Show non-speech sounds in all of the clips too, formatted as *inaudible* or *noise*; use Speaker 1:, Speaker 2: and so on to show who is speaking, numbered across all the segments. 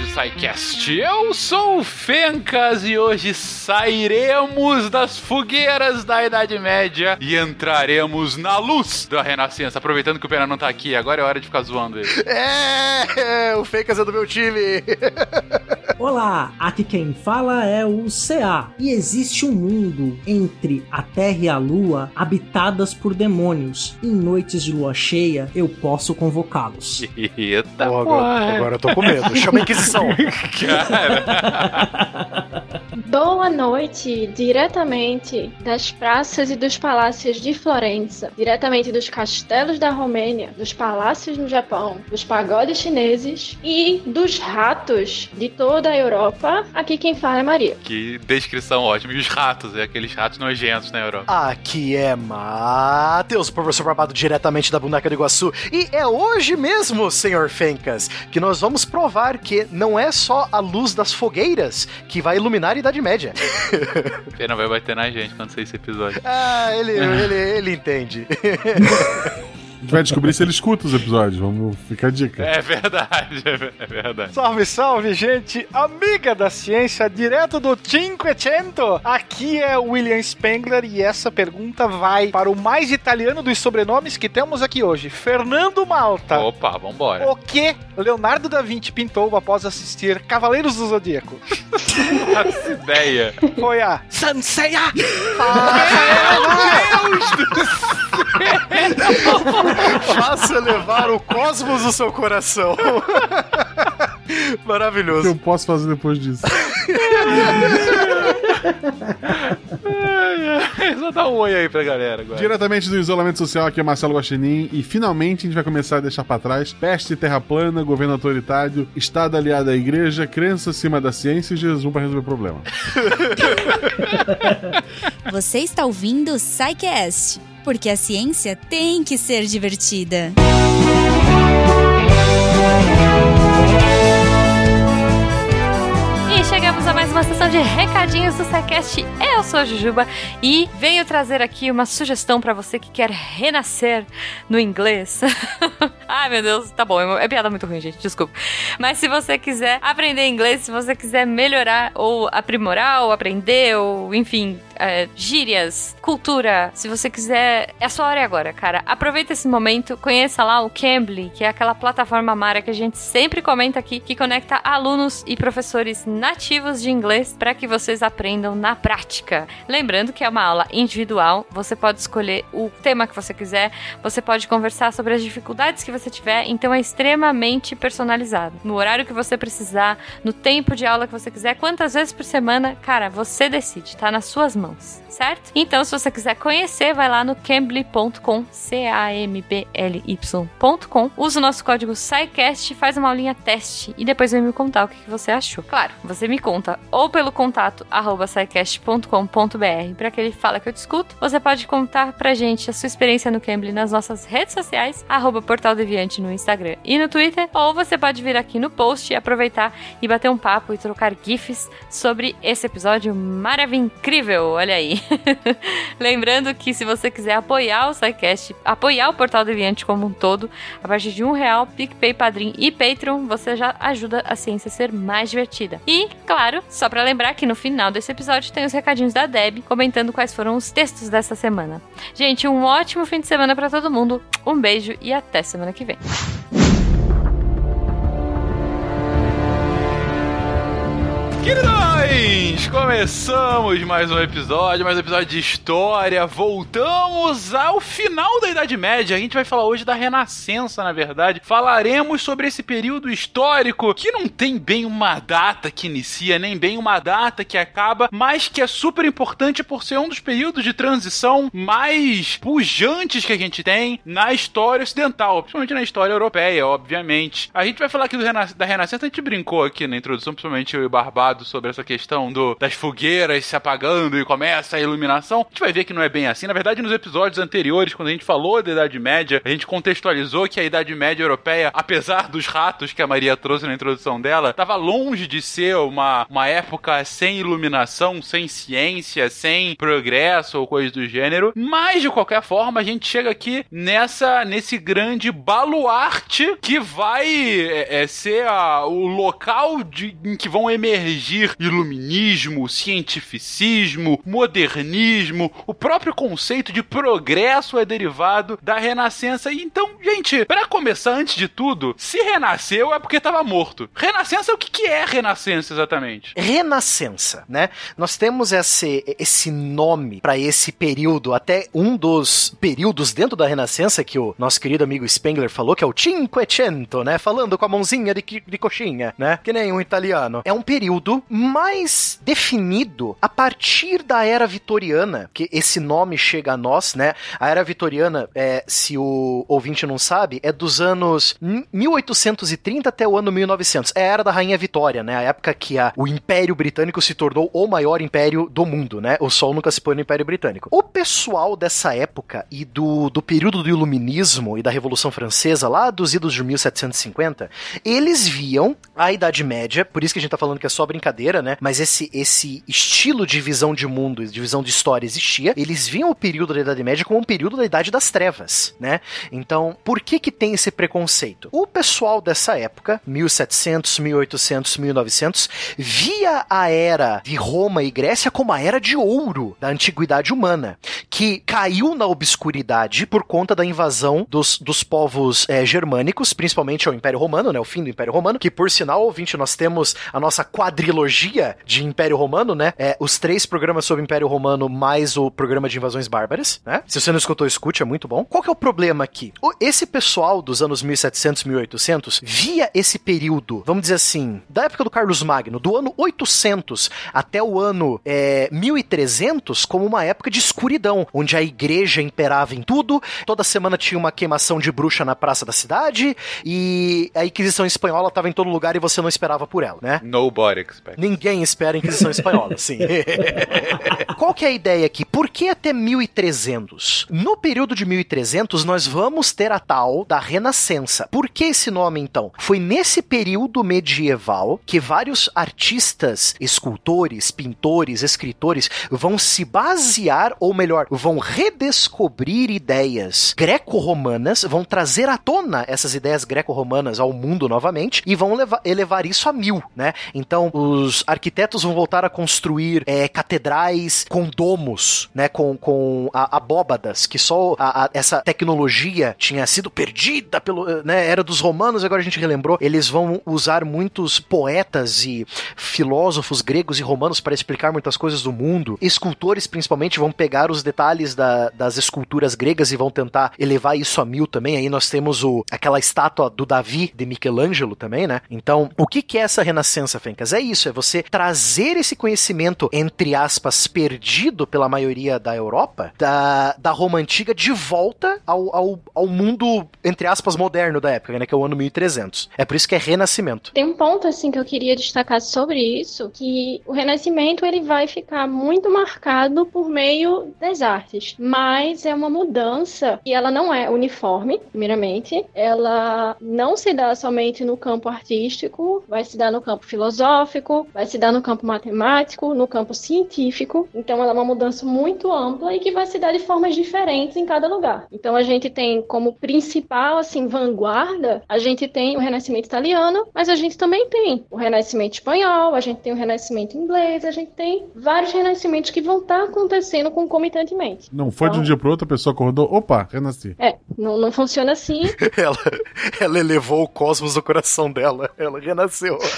Speaker 1: episódio do SciCast. Eu sou o Fencas e hoje sairemos das fogueiras da Idade Média e entraremos na luz da Renascença. Aproveitando que o Pena não tá aqui, agora é hora de ficar zoando ele. *laughs*
Speaker 2: É, o Fencas é do meu time. *laughs*
Speaker 3: Olá, aqui quem fala é o CA. E existe um mundo entre a Terra e a Lua habitadas por demônios. Em noites de lua cheia, eu posso convocá-los. *laughs*
Speaker 1: Eita,
Speaker 2: Pô, agora, agora eu tô com medo. Chama a Inquisição.
Speaker 1: Cara. *laughs*
Speaker 4: Boa noite, diretamente das praças e dos palácios de Florença, diretamente dos castelos da Romênia, dos palácios no Japão, dos pagodes chineses e dos ratos de toda a Europa. Aqui quem fala é Maria.
Speaker 1: Que descrição ótima. E os ratos, é aqueles ratos nojentos na Europa.
Speaker 2: Aqui é Matheus, o professor Barbado, diretamente da Boneca do Iguaçu. E é hoje mesmo, senhor Fencas, que nós vamos provar que não é só a luz das fogueiras que vai iluminar Idade Média. *laughs*
Speaker 1: Pena vai bater na gente quando sair esse episódio.
Speaker 2: ah, ele, ele, ele entende. *laughs*
Speaker 5: A gente vai descobrir se ele escuta os episódios. Vamos ficar a dica.
Speaker 1: É verdade, é verdade.
Speaker 6: Salve, salve, gente! Amiga da ciência, direto do Cinquecento! Aqui é o William Spengler e essa pergunta vai para o mais italiano dos sobrenomes que temos aqui hoje, Fernando Malta.
Speaker 1: Opa, vambora.
Speaker 6: O que Leonardo da Vinci pintou após assistir Cavaleiros do Zodíaco?
Speaker 1: Essa ideia.
Speaker 6: Foi a Sanseia!
Speaker 2: Faça levar o cosmos do seu coração.
Speaker 5: O *laughs* que
Speaker 2: Maravilhoso.
Speaker 5: eu posso fazer depois disso? *laughs*
Speaker 1: Só dá um oi aí pra galera agora.
Speaker 5: Diretamente do isolamento social, aqui é Marcelo Guaxinim. E finalmente a gente vai começar a deixar pra trás peste, terra plana, governo autoritário, Estado aliado à igreja, crença acima da ciência e jejum pra resolver o problema. *laughs*
Speaker 7: Você está ouvindo o SciCast, porque a ciência tem que ser divertida.
Speaker 8: E chegamos a mais uma sessão de recadinhos do SciCast. Eu sou a Jujuba e venho trazer aqui uma sugestão pra você que quer renascer no inglês. *laughs* Ai, meu Deus, tá bom, é piada muito ruim, gente, desculpa. Mas se você quiser aprender inglês, se você quiser melhorar ou aprimorar ou aprender ou, enfim, é, gírias, cultura, se você quiser, é a sua hora agora, cara. Aproveita esse momento, conheça lá o Cambly, que é aquela plataforma Mara que a gente sempre comenta aqui, que conecta alunos e professores nativos de inglês para que vocês aprendam na prática. Lembrando que é uma aula individual, você pode escolher o tema que você quiser, você pode conversar sobre as dificuldades que você tiver, então é extremamente personalizado. No horário que você precisar, no tempo de aula que você quiser, quantas vezes por semana, cara, você decide, tá nas suas mãos, certo? Então, se você quiser conhecer, vai lá no cambly.com, C-A-M-B-L-Y.com, usa o nosso código SciCast, faz uma aulinha teste e depois vem me contar o que que você achou. Claro, você me conta ou pelo contato arroba para que ele fala que eu te escuto. Você pode contar pra gente a sua experiência no Cambly nas nossas redes sociais, arroba Portal Deviante no Instagram e no Twitter, ou você pode vir aqui no post e aproveitar e bater um papo e trocar gifs sobre esse episódio maravilhoso, incrível, olha aí. *laughs* Lembrando que se você quiser apoiar o SciCast, apoiar o Portal Deviante como um todo, a partir de um real, PicPay, Padrim e Patreon, você já ajuda a ciência a ser mais divertida. E, claro, só pra lembrar que no final desse episódio tem os recadinhos da Deb comentando quais foram os textos dessa semana. Gente, um ótimo fim de semana pra todo mundo. Um beijo e até semana que vem.
Speaker 1: Queridões, começamos mais um episódio, mais um episódio de história. Voltamos ao final da Idade Média. A gente vai falar hoje da Renascença, na verdade. Falaremos sobre esse período histórico que não tem bem uma data que inicia, nem bem uma data que acaba, mas que é super importante por ser um dos períodos de transição mais pujantes que a gente tem na história ocidental, principalmente na história europeia, obviamente. A gente vai falar aqui da Renascença, a gente brincou aqui na introdução, principalmente eu e o Barbado, sobre essa questão questão do, das fogueiras se apagando e começa a iluminação. A gente vai ver que não é bem assim. Na verdade, nos episódios anteriores, quando a gente falou da Idade Média, a gente contextualizou que a Idade Média europeia, apesar dos ratos que a Maria trouxe na introdução dela, estava longe de ser uma, uma época sem iluminação, sem ciência, sem progresso ou coisa do gênero. Mas, de qualquer forma, a gente chega aqui nessa nesse grande baluarte que vai é, é, ser a, o local de, em que vão emergir iluminismo, cientificismo, modernismo, o próprio conceito de progresso é derivado da renascença. E então, gente, para começar, antes de tudo, se renasceu é porque estava morto. Renascença, o que, que é renascença exatamente?
Speaker 2: Renascença, né? Nós temos esse, esse nome para esse período, até um dos períodos dentro da Renascença que o nosso querido amigo Spengler falou, que é o Cinquecento, né? Falando com a mãozinha de, de coxinha, né? Que nem um italiano. É um período mais definido a partir da era vitoriana, que esse nome chega a nós, né? A era vitoriana, é, se o ouvinte não sabe, é dos anos 1830 até o ano 1900. É a era da Rainha Vitória, né? A época que a, o Império Britânico se tornou o maior império do mundo, né? O Sol nunca se pôs no Império Britânico. O pessoal dessa época e do, do período do Iluminismo e da Revolução Francesa, lá dos idos de 1750, eles viam a Idade Média, por isso que a gente tá falando que é só brincadeira, né? Mas esse, esse estilo de visão de mundo, de visão de história existia. Eles viam o período da Idade Média como um período da Idade das Trevas, né? Então, por que que tem esse preconceito? O pessoal dessa época, 1700, 1800, 1900, via a era de Roma e Grécia como a era de ouro da antiguidade humana, que caiu na obscuridade por conta da invasão dos, dos povos é, germânicos, principalmente ao Império Romano, né? O fim do Império Romano, que por sinal, ouvinte, nós temos a nossa quadrilogia de Império Romano, né? É, os três programas sobre Império Romano mais o programa de invasões bárbaras, né? Se você não escutou, escute, é muito bom. Qual que é o problema aqui? O, esse pessoal dos anos 1700, 1800 via esse período, vamos dizer assim, da época do Carlos Magno, do ano 800 até o ano é, 1300, como uma época de escuridão, onde a igreja imperava em tudo, toda semana tinha uma queimação de bruxa na praça da cidade e a Inquisição Espanhola estava em todo lugar e você não esperava por ela, né?
Speaker 1: Nobody
Speaker 2: Ninguém espera a Inquisição Espanhola, sim. *laughs* Qual que é a ideia aqui? Por que até 1300? No período de 1300, nós vamos ter a tal da Renascença. Por que esse nome, então? Foi nesse período medieval que vários artistas, escultores, pintores, escritores vão se basear, ou melhor, vão redescobrir ideias greco-romanas, vão trazer à tona essas ideias greco-romanas ao mundo novamente e vão levar, elevar isso a mil, né? Então, os arquitetos vão voltar a construir é, catedrais com domos, né? Com, com a, abóbadas, que só a, a, essa tecnologia tinha sido perdida pelo, né? Era dos romanos, agora a gente relembrou. Eles vão usar muitos poetas e filósofos gregos e romanos para explicar muitas coisas do mundo. Escultores, principalmente, vão pegar os detalhes da, das esculturas gregas e vão tentar elevar isso a mil também. Aí nós temos o, aquela estátua do Davi de Michelangelo também, né? Então, o que, que é essa renascença, Fencas? É isso, é você trazer esse conhecimento, entre aspas, perdido pela maioria da Europa, da, da Roma Antiga, de volta ao, ao, ao mundo, entre aspas, moderno da época, né? Que é o ano 1300. É por isso que é renascimento.
Speaker 4: Tem um ponto, assim, que eu queria destacar sobre isso, que o renascimento, ele vai ficar muito marcado por meio das artes, mas é uma mudança e ela não é uniforme, primeiramente, ela não se dá somente no campo artístico, vai se dar no campo filosófico, vai se dar no campo matemático, no campo científico. Então ela é uma mudança muito ampla e que vai se dar de formas diferentes em cada lugar. Então a gente tem como principal assim vanguarda, a gente tem o Renascimento italiano, mas a gente também tem o Renascimento espanhol, a gente tem o Renascimento inglês, a gente tem vários renascimentos que vão estar acontecendo concomitantemente.
Speaker 5: Não foi de um
Speaker 4: Então-
Speaker 5: dia pro outro, a pessoa acordou, opa, renasci.
Speaker 4: É, não, não funciona assim. *laughs*
Speaker 2: Ela, ela elevou o cosmos do coração dela. Ela renasceu. *laughs*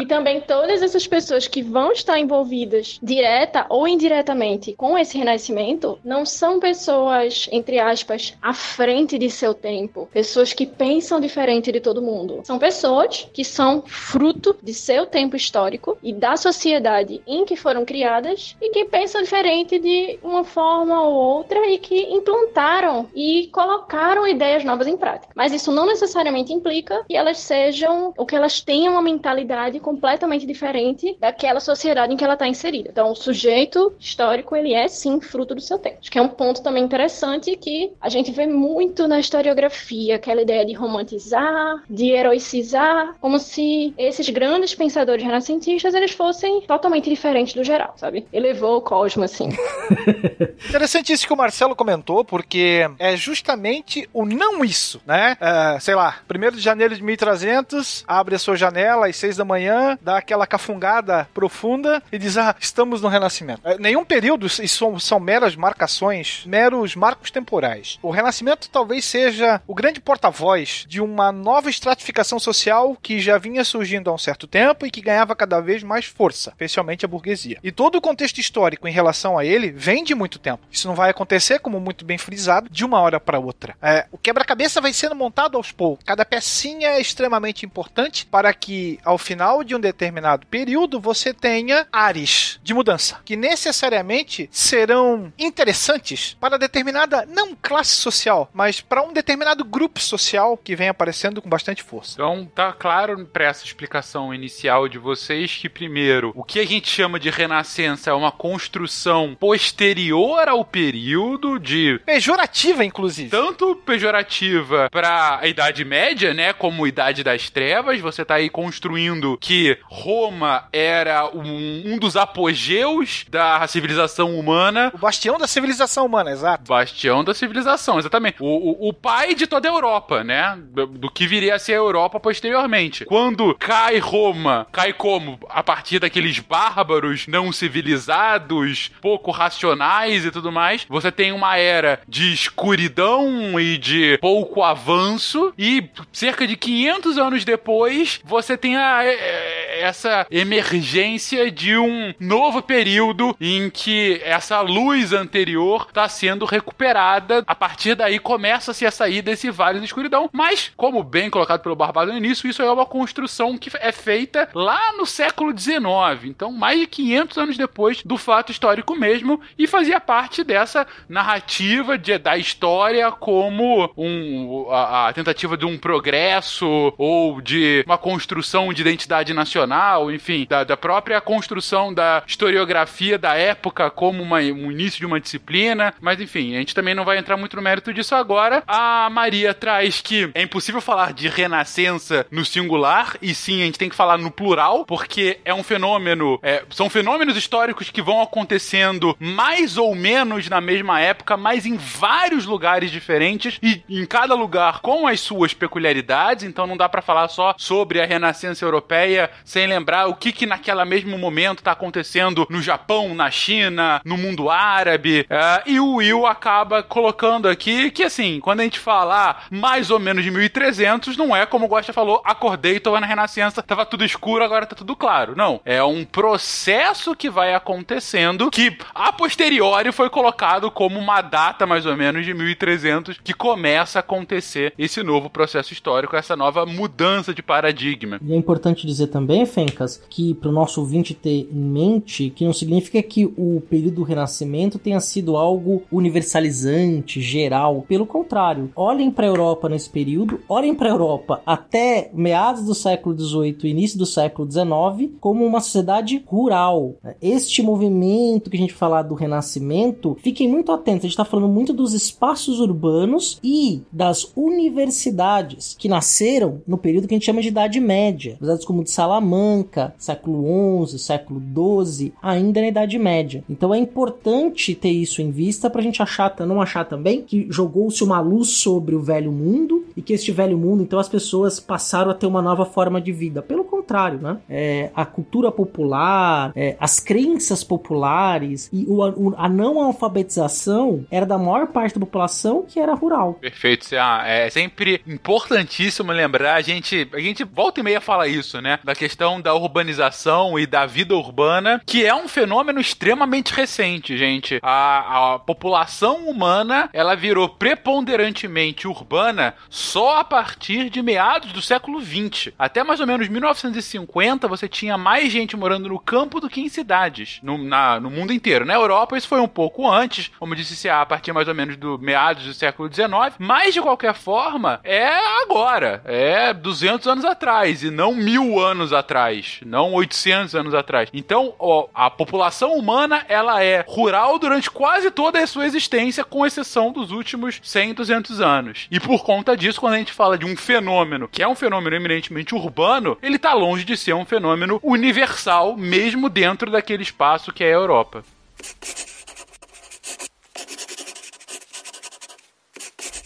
Speaker 4: E também todas essas pessoas que vão estar envolvidas, direta ou indiretamente, com esse renascimento, não são pessoas, entre aspas, à frente de seu tempo. Pessoas que pensam diferente de todo mundo. São pessoas que são fruto de seu tempo histórico e da sociedade em que foram criadas e que pensam diferente de uma forma ou outra e que implantaram e colocaram ideias novas em prática. Mas isso não necessariamente implica que elas sejam ou que elas tenham uma mentalidade completamente diferente diferente daquela sociedade em que ela está inserida. Então, o sujeito histórico, ele é sim fruto do seu tempo. Acho que é um ponto também interessante que a gente vê muito na historiografia, aquela ideia de romantizar, de heroicizar, como se esses grandes pensadores renascentistas eles fossem totalmente diferentes do geral, sabe? Elevou o cosmo assim. *laughs*
Speaker 6: Interessante isso que o Marcelo comentou, porque é justamente o não isso, né? É, sei lá, 1 de janeiro de 1300, abre a sua janela às 6 da manhã, dá aquela cafungada profunda e diz: Ah, estamos no Renascimento. É, nenhum período, isso são, são meras marcações, meros marcos temporais. O Renascimento talvez seja o grande porta-voz de uma nova estratificação social que já vinha surgindo há um certo tempo e que ganhava cada vez mais força, especialmente a burguesia. E todo o contexto histórico em relação a ele vem de muito tempo. Isso não vai acontecer, como muito bem frisado, de uma hora para outra. É, o quebra-cabeça vai sendo montado aos poucos. Cada pecinha é extremamente importante para que, ao final de um determinado período, você tenha ares de mudança, que necessariamente serão interessantes para determinada, não classe social, mas para um determinado grupo social que vem aparecendo com bastante força.
Speaker 1: Então, tá claro para essa explicação inicial de vocês que, primeiro, o que a gente chama de renascença é uma construção posterior ao período de.
Speaker 6: Pejorativa, inclusive.
Speaker 1: Tanto pejorativa para a Idade Média, né? Como Idade das Trevas. Você tá aí construindo que Roma era um, um dos apogeus da civilização humana.
Speaker 6: O bastião da civilização humana, exato.
Speaker 1: Bastião da civilização, exatamente. O, o, o pai de toda a Europa, né? Do, do que viria a ser a Europa posteriormente. Quando cai Roma, cai como? A partir daqueles bárbaros não civilizados, pouco racionais e tudo mais. Você tem uma era de escuridão e de pouco avanço. E cerca de 500 anos depois, você tem a, essa emergência de um novo período em que essa luz anterior está sendo recuperada. A partir daí começa-se a sair desse vale de escuridão. Mas, como bem colocado pelo Barbado no início, isso é uma construção que é feita lá no século XIX. Então, mais de 500 anos depois do fato histórico mesmo, e fazia parte dessa narrativa de, da história como um, a, a tentativa de um progresso ou de uma construção de identidade nacional, enfim, da, da própria construção da historiografia da época como uma, um início de uma disciplina. Mas, enfim, a gente também não vai entrar muito no mérito disso agora. A Maria traz que é impossível falar de renascença no singular, e sim, a gente tem que falar no plural, porque é um fenômeno, é, são fenômenos históricos que vão acontecendo mais ou menos na mesma época, mas em vários lugares diferentes, e em cada lugar com as suas peculiaridades, então não dá para falar só sobre a renascença europeia sem lembrar o que que naquela mesmo momento está acontecendo no Japão, na China, no mundo árabe, é, e o Will acaba colocando aqui que assim, quando a gente falar mais ou menos de 1300, não é como o Gosta falou, acordei, tô na renascença, tava tudo escuro, agora tá tudo claro. Não, é um processo que vai acontecendo que a posteriori foi colocado como uma data mais ou menos de 1300 que começa a acontecer esse novo processo histórico, essa nova mudança de paradigma.
Speaker 3: E é importante dizer também, Fencas, que para o nosso ouvinte ter em mente que não significa que o período do Renascimento tenha sido algo universalizante, geral. Pelo contrário, olhem para a Europa nesse período, olhem para a Europa até meados do século XVIII, início do século XIX, como uma sociedade rural. Este movimento que a gente fala do Renascimento, fiquem muito atentos, a gente está falando muito dos espaços urbanos e das universidades que nasceram no período que a gente chama de Idade Média. Cidades como de Salamanca, século XI, século XII, ainda na Idade Média. Então é importante ter isso em vista para a gente achar, não achar também que jogou-se uma luz sobre o velho mundo e que este velho mundo, então as pessoas passaram a ter uma nova forma de vida. Pelo contrário, né? É, a cultura popular, é, as crenças populares e o, o, a não alfabetização era da maior parte da população que era rural.
Speaker 1: Perfeito, é sempre importantíssimo lembrar, a gente, a gente volta e meia fala isso, né? Da questão da urbanização e da vida urbana, que é um fenômeno extremamente recente, gente. A, a população humana, ela virou preponderantemente urbana só a partir de meados do século XX. Até mais ou menos 1900 1750 você tinha mais gente morando no campo do que em cidades, no, na, no mundo inteiro. Na Europa isso foi um pouco antes, como disse C.A., a partir mais ou menos do meados do século XIX, mas de qualquer forma é agora, é 200 anos atrás e não mil anos atrás, não 800 anos atrás. Então ó, a população humana ela é rural durante quase toda a sua existência, com exceção dos últimos 100, 200 anos. E por conta disso, quando a gente fala de um fenômeno que é um fenômeno eminentemente urbano, ele está longe de ser um fenômeno universal, mesmo dentro daquele espaço que é a Europa.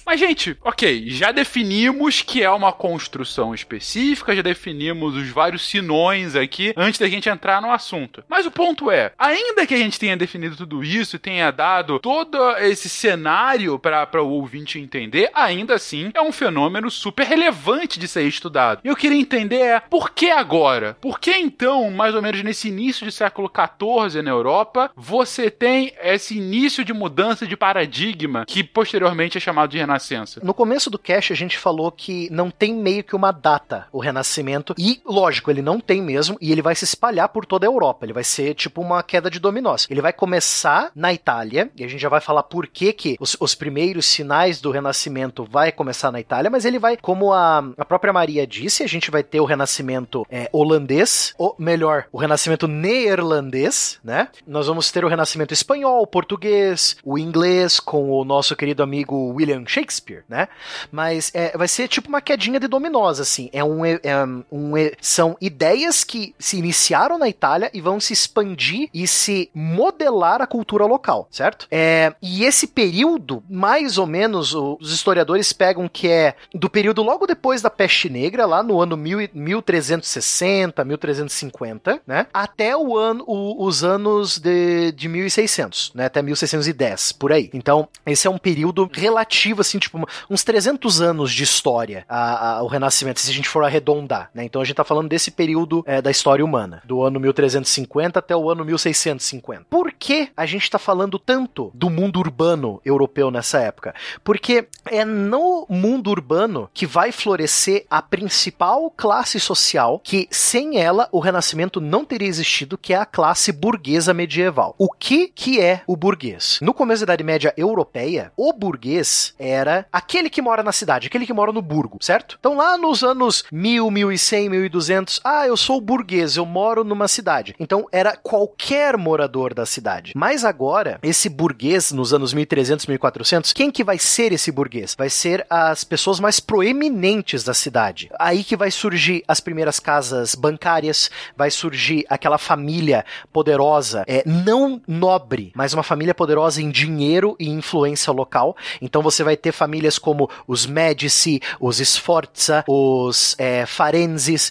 Speaker 1: Mas, gente, ok, já definimos que é uma construção específica, já definimos os vários sinões aqui antes da gente entrar no assunto. Mas o ponto é, ainda que a gente tenha definido tudo isso e tenha dado todo esse cenário para o ouvinte entender, ainda assim é um fenômeno super relevante de ser estudado. E eu queria entender é, por que agora? Por que então, mais ou menos nesse início de século XIV na Europa, você tem esse início de mudança de paradigma que posteriormente é chamado de Renascença?
Speaker 2: No começo do cast a gente falou que não tem meio que uma data o Renascimento e, lógico, ele não tem mesmo e ele vai se espalhar por toda a Europa. Ele vai ser tipo uma queda de dominós. Ele vai começar na Itália e a gente já vai falar por que que os, os primeiros sinais do Renascimento vai começar na Itália, mas ele vai, como a, a própria Maria disse, a gente vai ter o Renascimento é, holandês, ou melhor, o Renascimento neerlandês, né? Nós vamos ter o Renascimento espanhol, português, o inglês com o nosso querido amigo William Shakespeare Shakespeare, né? Mas é, vai ser tipo uma quedinha de dominós, assim. É um, é, um, são ideias que se iniciaram na Itália e vão se expandir e se modelar a cultura local, certo? É, e esse período, mais ou menos, os historiadores pegam que é do período logo depois da peste negra, lá no ano mil, 1360, 1350, né? Até o ano, o, os anos de, de 1600, né? Até 1610, por aí. Então, esse é um período relativo, assim, tipo, uns 300 anos de história, a, a, o Renascimento, se a gente for arredondar, né? Então a gente tá falando desse período é, da história humana, do ano 1350 até o ano 1650. Por que a gente tá falando tanto do mundo urbano europeu nessa época? Porque é no mundo urbano que vai florescer a principal classe social que, sem ela, o Renascimento não teria existido, que é a classe burguesa medieval. O que que é o burguês? No começo da Idade Média europeia, o burguês era era aquele que mora na cidade, aquele que mora no burgo, certo? Então lá nos anos 1000, 1100, 1200, ah, eu sou burguês, eu moro numa cidade. Então era qualquer morador da cidade. Mas agora, esse burguês nos anos 1300, 1400, quem que vai ser esse burguês? Vai ser as pessoas mais proeminentes da cidade. Aí que vai surgir as primeiras casas bancárias, vai surgir aquela família poderosa, é não nobre, mas uma família poderosa em dinheiro e influência local. Então você vai ter famílias como os Medici, os Sforza, os é,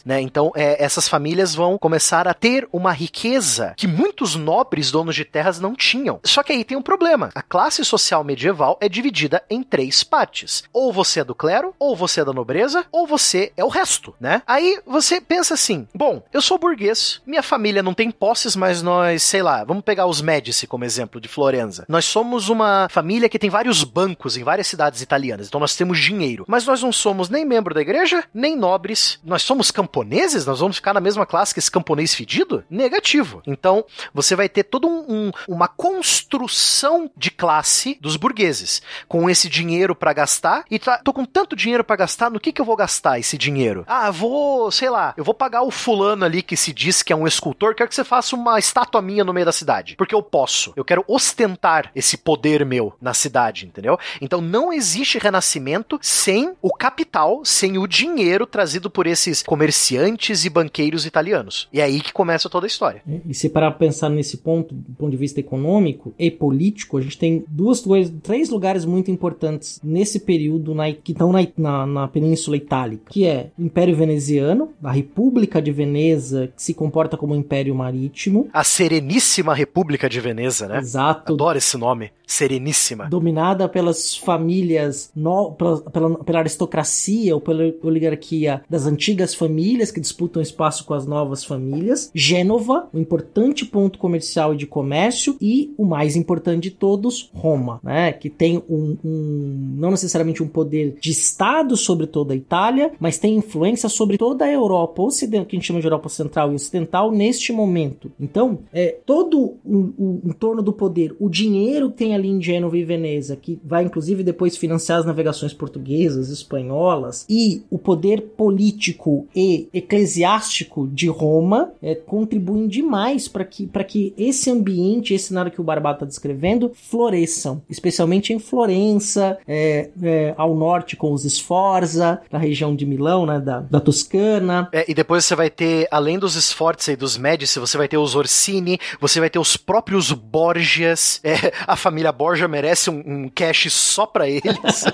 Speaker 2: né? Então é, essas famílias vão começar a ter uma riqueza que muitos nobres donos de terras não tinham. Só que aí tem um problema. A classe social medieval é dividida em três partes. Ou você é do clero, ou você é da nobreza, ou você é o resto, né? Aí você pensa assim: bom, eu sou burguês, minha família não tem posses, mas nós, sei lá, vamos pegar os Medici como exemplo de Florença. Nós somos uma família que tem vários bancos em várias cidades italianas. Então nós temos dinheiro. Mas nós não somos nem membro da igreja, nem nobres. Nós somos camponeses? Nós vamos ficar na mesma classe que esse camponês fedido? Negativo. Então você vai ter toda um, um, uma construção de classe dos burgueses. Com esse dinheiro para gastar. E tá, tô com tanto dinheiro para gastar, no que, que eu vou gastar esse dinheiro? Ah, vou, sei lá, eu vou pagar o fulano ali que se diz que é um escultor, quero que você faça uma estátua minha no meio da cidade. Porque eu posso. Eu quero ostentar esse poder meu na cidade, entendeu? Então não existe renascimento sem o capital, sem o dinheiro trazido por esses comerciantes e banqueiros italianos. E é aí que começa toda a história.
Speaker 3: E se parar pra pensar nesse ponto, do ponto de vista econômico e político, a gente tem duas coisas, três lugares muito importantes nesse período na, que estão na, na, na Península Itálica, que é o Império Veneziano, a República de Veneza, que se comporta como um império marítimo.
Speaker 2: A Sereníssima República de Veneza, né?
Speaker 3: Exato.
Speaker 2: Adoro esse nome. Sereníssima.
Speaker 3: Dominada pelas famílias, no, pela, pela, aristocracia ou pela oligarquia das antigas famílias que disputam espaço com as novas famílias. Gênova, um importante ponto comercial e de comércio e o mais importante de todos, Roma, né? Que tem um, um não necessariamente um poder de Estado sobre toda a Itália, mas tem influência sobre toda a Europa ocidental, que a gente chama de Europa Central e Ocidental neste momento. Então, é todo o, o entorno do poder, o dinheiro que tem ali em Gênova e Veneza, que vai inclusive depois financiar as navegações portuguesas, espanholas, e o poder político e eclesiástico de Roma é, contribuem demais para que, que esse ambiente, esse cenário que o Barbato está descrevendo, floresçam, especialmente em Florença, é, é, ao norte com os Sforza, na região de Milão, né, da, da Toscana.
Speaker 2: É, e depois você vai ter, além dos Sforza e dos Médici, você vai ter os Orsini, você vai ter os próprios Borgias. É, a família Borgia merece um, um cash só para eles. please.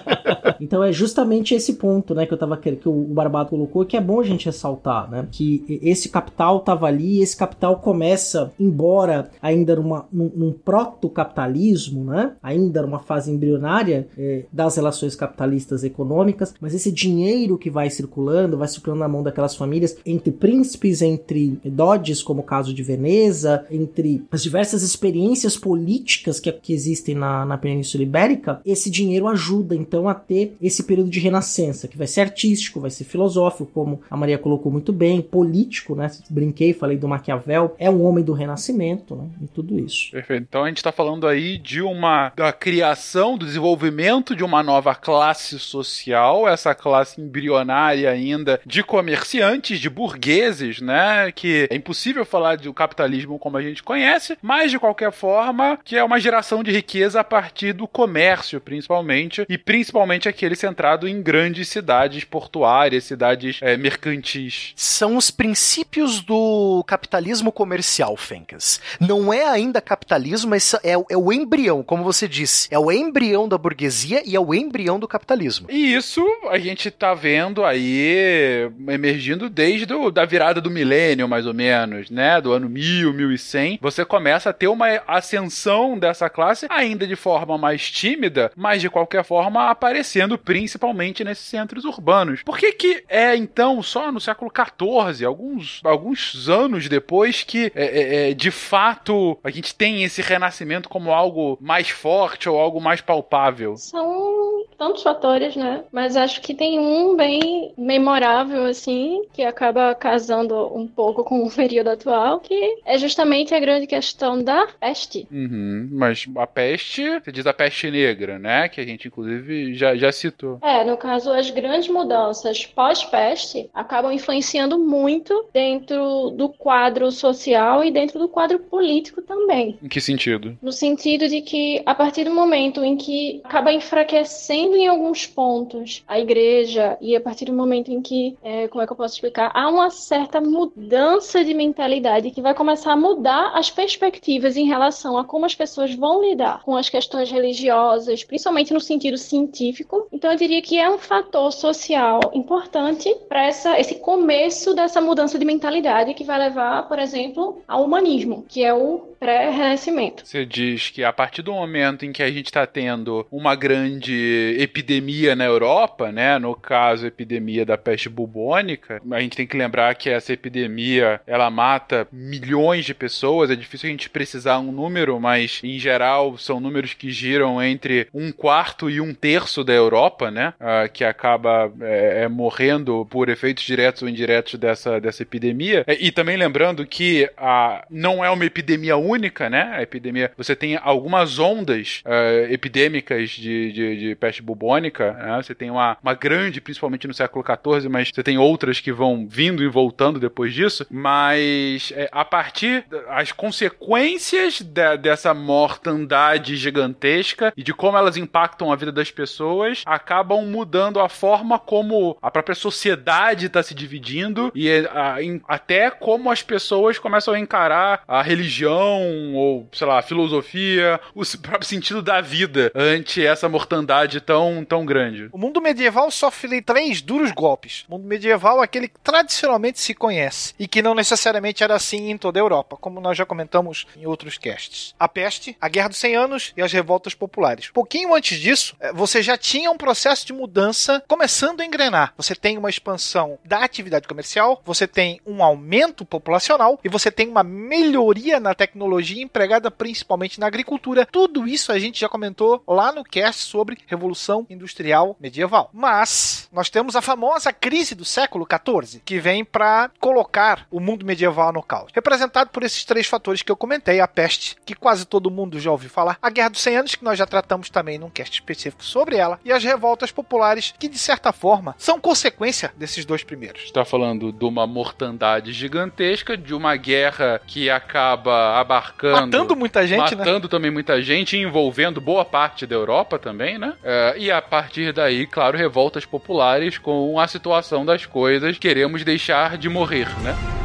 Speaker 2: *laughs*
Speaker 3: então é justamente esse ponto, né, que eu tava que o Barbato colocou, que é bom a gente ressaltar, né, que esse capital tava ali, esse capital começa, embora ainda numa, num, num proto-capitalismo, né, ainda numa fase embrionária é, das relações capitalistas econômicas, mas esse dinheiro que vai circulando, vai circulando na mão daquelas famílias, entre príncipes, entre dodges, como o caso de Veneza, entre as diversas experiências políticas que, que existem na, na Península Ibérica, esse dinheiro ajuda então a ter esse período de renascença, que vai ser artístico, vai ser filosófico, como a Maria colocou muito bem, político, né? Brinquei, falei do Maquiavel, é um homem do renascimento, né? E tudo isso.
Speaker 1: Perfeito. Então a gente está falando aí de uma da criação, do desenvolvimento de uma nova classe social, essa classe embrionária ainda de comerciantes, de burgueses, né? Que é impossível falar do capitalismo como a gente conhece, mas de qualquer forma, que é uma geração de riqueza a partir do comércio, principalmente, e principalmente aquele centrado em grandes cidades portuárias, cidades é, mercantis.
Speaker 2: São os princípios do capitalismo comercial, Fencas. Não é ainda capitalismo, mas é, é o embrião, como você disse. É o embrião da burguesia e é o embrião do capitalismo.
Speaker 1: E isso a gente tá vendo aí emergindo desde o, da virada do milênio, mais ou menos, né? Do ano 1000, 1100. Você começa a ter uma ascensão dessa classe, ainda de forma mais tímida, mas de qualquer forma aparecendo principalmente nesses centros urbanos. Por que que é então só no século XIV, alguns, alguns anos depois, que é, é, é, de fato a gente tem esse renascimento como algo mais forte ou algo mais palpável?
Speaker 4: São tantos fatores, né? Mas acho que tem um bem memorável, assim, que acaba casando um pouco com o período atual, que é justamente a grande questão da peste.
Speaker 1: Uhum, mas a peste, você diz a peste negra, né? Que a gente, inclusive, já, já citou.
Speaker 4: É, no caso, as grandes mudanças pós-peste acabam influenciando muito dentro do quadro social e dentro do quadro político também.
Speaker 1: Em que sentido?
Speaker 4: No sentido de que, a partir do momento em que acaba enfraquecendo em alguns pontos a igreja, e a partir do momento em que, é, como é que eu posso explicar, há uma certa mudança de mentalidade que vai começar a mudar as perspectivas em relação a como as pessoas vão lidar com as questões religiosas, principalmente no sentido científico. Então, eu diria que é um fator social importante para esse começo dessa mudança de mentalidade que vai levar, por exemplo, ao humanismo, que é o pré-renascimento.
Speaker 1: Você diz que a partir do momento em que a gente está tendo uma grande epidemia na Europa, né, no caso a epidemia da peste bubônica, a gente tem que lembrar que essa epidemia ela mata milhões de pessoas. É difícil a gente precisar um número, mas em geral são números que giram entre um quarto e um terço da Europa, né, uh, que acaba é, é, morrendo por efeitos diretos ou indiretos dessa, dessa epidemia. E, e também lembrando que a, não é uma epidemia única né? A epidemia. Você tem algumas ondas uh, epidêmicas de, de, de, peste bubônica, né? Você tem uma, uma grande, principalmente no século XIV, mas você tem outras que vão vindo e voltando depois disso. Mas é, a partir das consequências de, dessa mortandade gigantesca e de como elas impactam a vida das pessoas, acabam mudando a forma como a própria sociedade está se dividindo e a, em, até como as pessoas começam a encarar a religião ou, sei lá, filosofia, o próprio sentido da vida ante essa mortandade tão, tão grande.
Speaker 6: O mundo medieval sofre três duros golpes. O mundo medieval é aquele que tradicionalmente se conhece e que não necessariamente era assim em toda a Europa, como nós já comentamos em outros casts. A peste, a Guerra dos 100 Anos e as revoltas populares. Pouquinho antes disso, eh, você já tinha um processo de mudança começando a engrenar. Você tem uma expansão da atividade comercial, você tem um aumento populacional e você tem uma melhoria na tecnologia empregada principalmente na agricultura. Tudo isso a gente já comentou lá no cast sobre Revolução Industrial Medieval. Mas nós temos a famosa crise do século XIV, que vem para colocar o mundo medieval no caos. Representado por esses três fatores que eu comentei: a peste, que quase todo mundo já ouviu falar, a Guerra dos 100 Anos, que nós já tratamos também num cast específico sobre ela, e as revoltas populares, que de certa forma são consequência desses dois primeiros.
Speaker 1: está falando de uma mortandade gigantesca, de uma guerra que acaba abarcando.
Speaker 6: Matando muita gente, né?
Speaker 1: matando também muita gente, envolvendo boa parte da Europa também, né? É, e a partir daí, claro, revoltas populares com a situação das coisas, queremos deixar de morrer, né?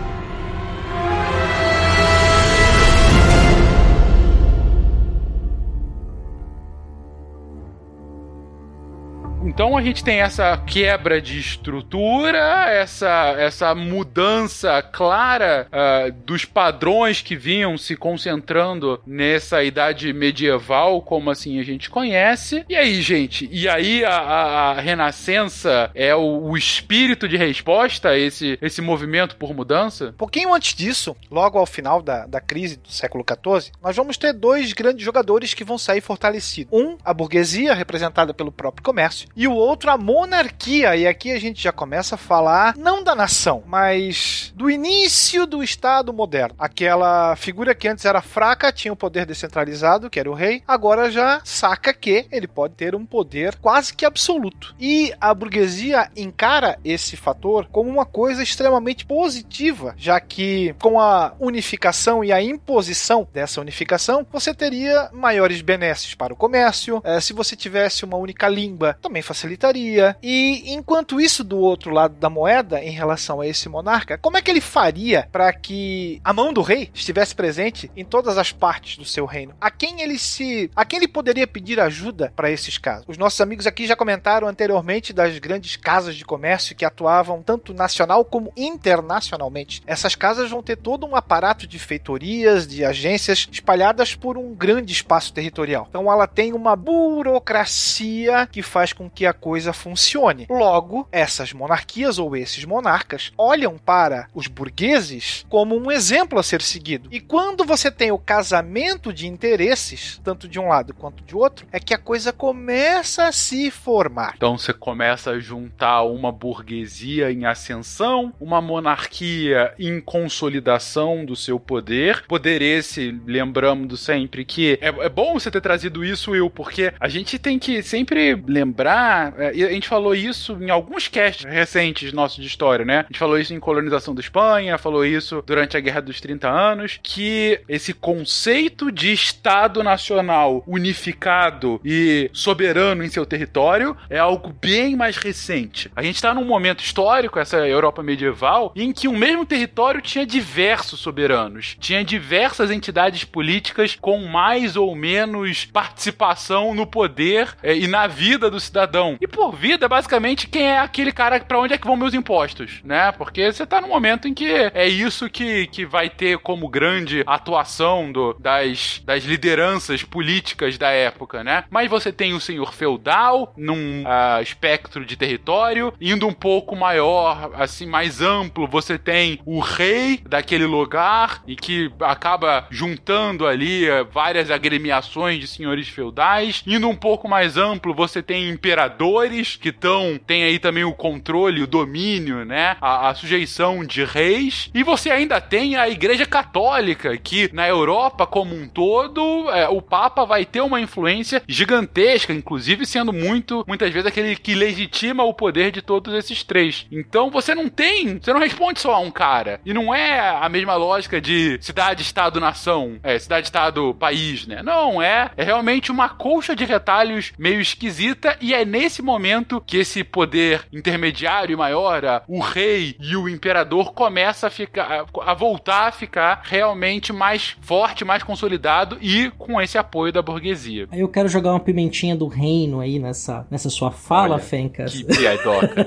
Speaker 1: Então a gente tem essa quebra de estrutura, essa, essa mudança clara uh, dos padrões que vinham se concentrando nessa idade medieval, como assim a gente conhece. E aí, gente? E aí a, a, a Renascença é o, o, espírito de resposta a esse, esse movimento por mudança?
Speaker 6: Pouquinho antes disso, logo ao final da, da crise do século XIV, nós vamos ter dois grandes jogadores que vão sair fortalecidos. Um, a burguesia, representada pelo próprio comércio, e o outro a monarquia. E aqui a gente já começa a falar não da nação, mas do início do Estado moderno. Aquela figura que antes era fraca, tinha o poder descentralizado, que era o rei, agora já saca que ele pode ter um poder quase que absoluto. E a burguesia encara esse fator como uma coisa extremamente positiva, já que com a unificação e a imposição dessa unificação, você teria maiores benesses para o comércio. É, se você tivesse uma única língua, também facilitaria. E enquanto isso, do outro lado da moeda, em relação a esse monarca, como é que ele faria para que a mão do rei estivesse presente em todas as partes do seu reino? A quem ele se, a quem ele poderia pedir ajuda para esses casos? Os nossos amigos aqui já comentaram anteriormente das grandes casas de comércio que atuavam tanto nacional como internacionalmente. Essas casas vão ter todo um aparato de feitorias, de agências espalhadas por um grande espaço territorial. Então ela tem uma burocracia que faz com que a coisa funcione. Logo, essas monarquias ou esses monarcas olham para os burgueses como um exemplo a ser seguido. E quando você tem o casamento de interesses, tanto de um lado quanto de outro, é que a coisa começa a se formar.
Speaker 1: Então você começa a juntar uma burguesia em ascensão, uma monarquia em consolidação do seu poder. Poder esse, lembrando sempre que é, é bom você ter trazido isso, Will, porque a gente tem que sempre lembrar, é, e a gente falou isso em alguns casts recentes nossos de história, né? A gente falou isso em colonização da Espanha, falou isso durante a Guerra dos 30 Anos, que esse conceito de Estado Nacional unificado e soberano em seu território é algo bem mais recente. A gente está num momento histórico, essa Europa medieval, em que o mesmo território tinha diversos soberanos, tinha diversas entidades políticas com mais ou menos participação no poder é, e na vida do cidadão. E por vida, basicamente, quem é aquele cara para onde é que vão meus impostos, né? Porque você tá num momento em que é isso que, que vai ter como grande atuação do, das, das lideranças políticas da época, né? Mas você tem o senhor feudal num uh, espectro de território, indo um pouco maior, assim, mais amplo, você tem o rei daquele lugar e que acaba juntando ali uh, várias agremiações de senhores feudais. Indo um pouco mais amplo, você tem imperadores que estão tem aí também o controle, o domínio, né? A, a, sujeição de reis. E você ainda tem a Igreja Católica, que na Europa como um todo, é, o Papa vai ter uma influência gigantesca, inclusive sendo muito, muitas vezes, aquele que legitima o poder de todos esses três. Então você não tem, você não responde só a um cara. E não é a mesma lógica de cidade, estado, nação, é, cidade, estado, país, né? Não, é, é realmente uma colcha de retalhos meio esquisita e é nesse momento que esse poder intermediário e maior, o rei e o imperador, começa a ficar a voltar a ficar realmente mais forte, mais consolidado e com esse apoio da burguesia.
Speaker 3: Aí eu quero jogar uma pimentinha do reino aí nessa, nessa sua fala,
Speaker 1: Olha,
Speaker 3: Fencas.
Speaker 1: Que piadoca.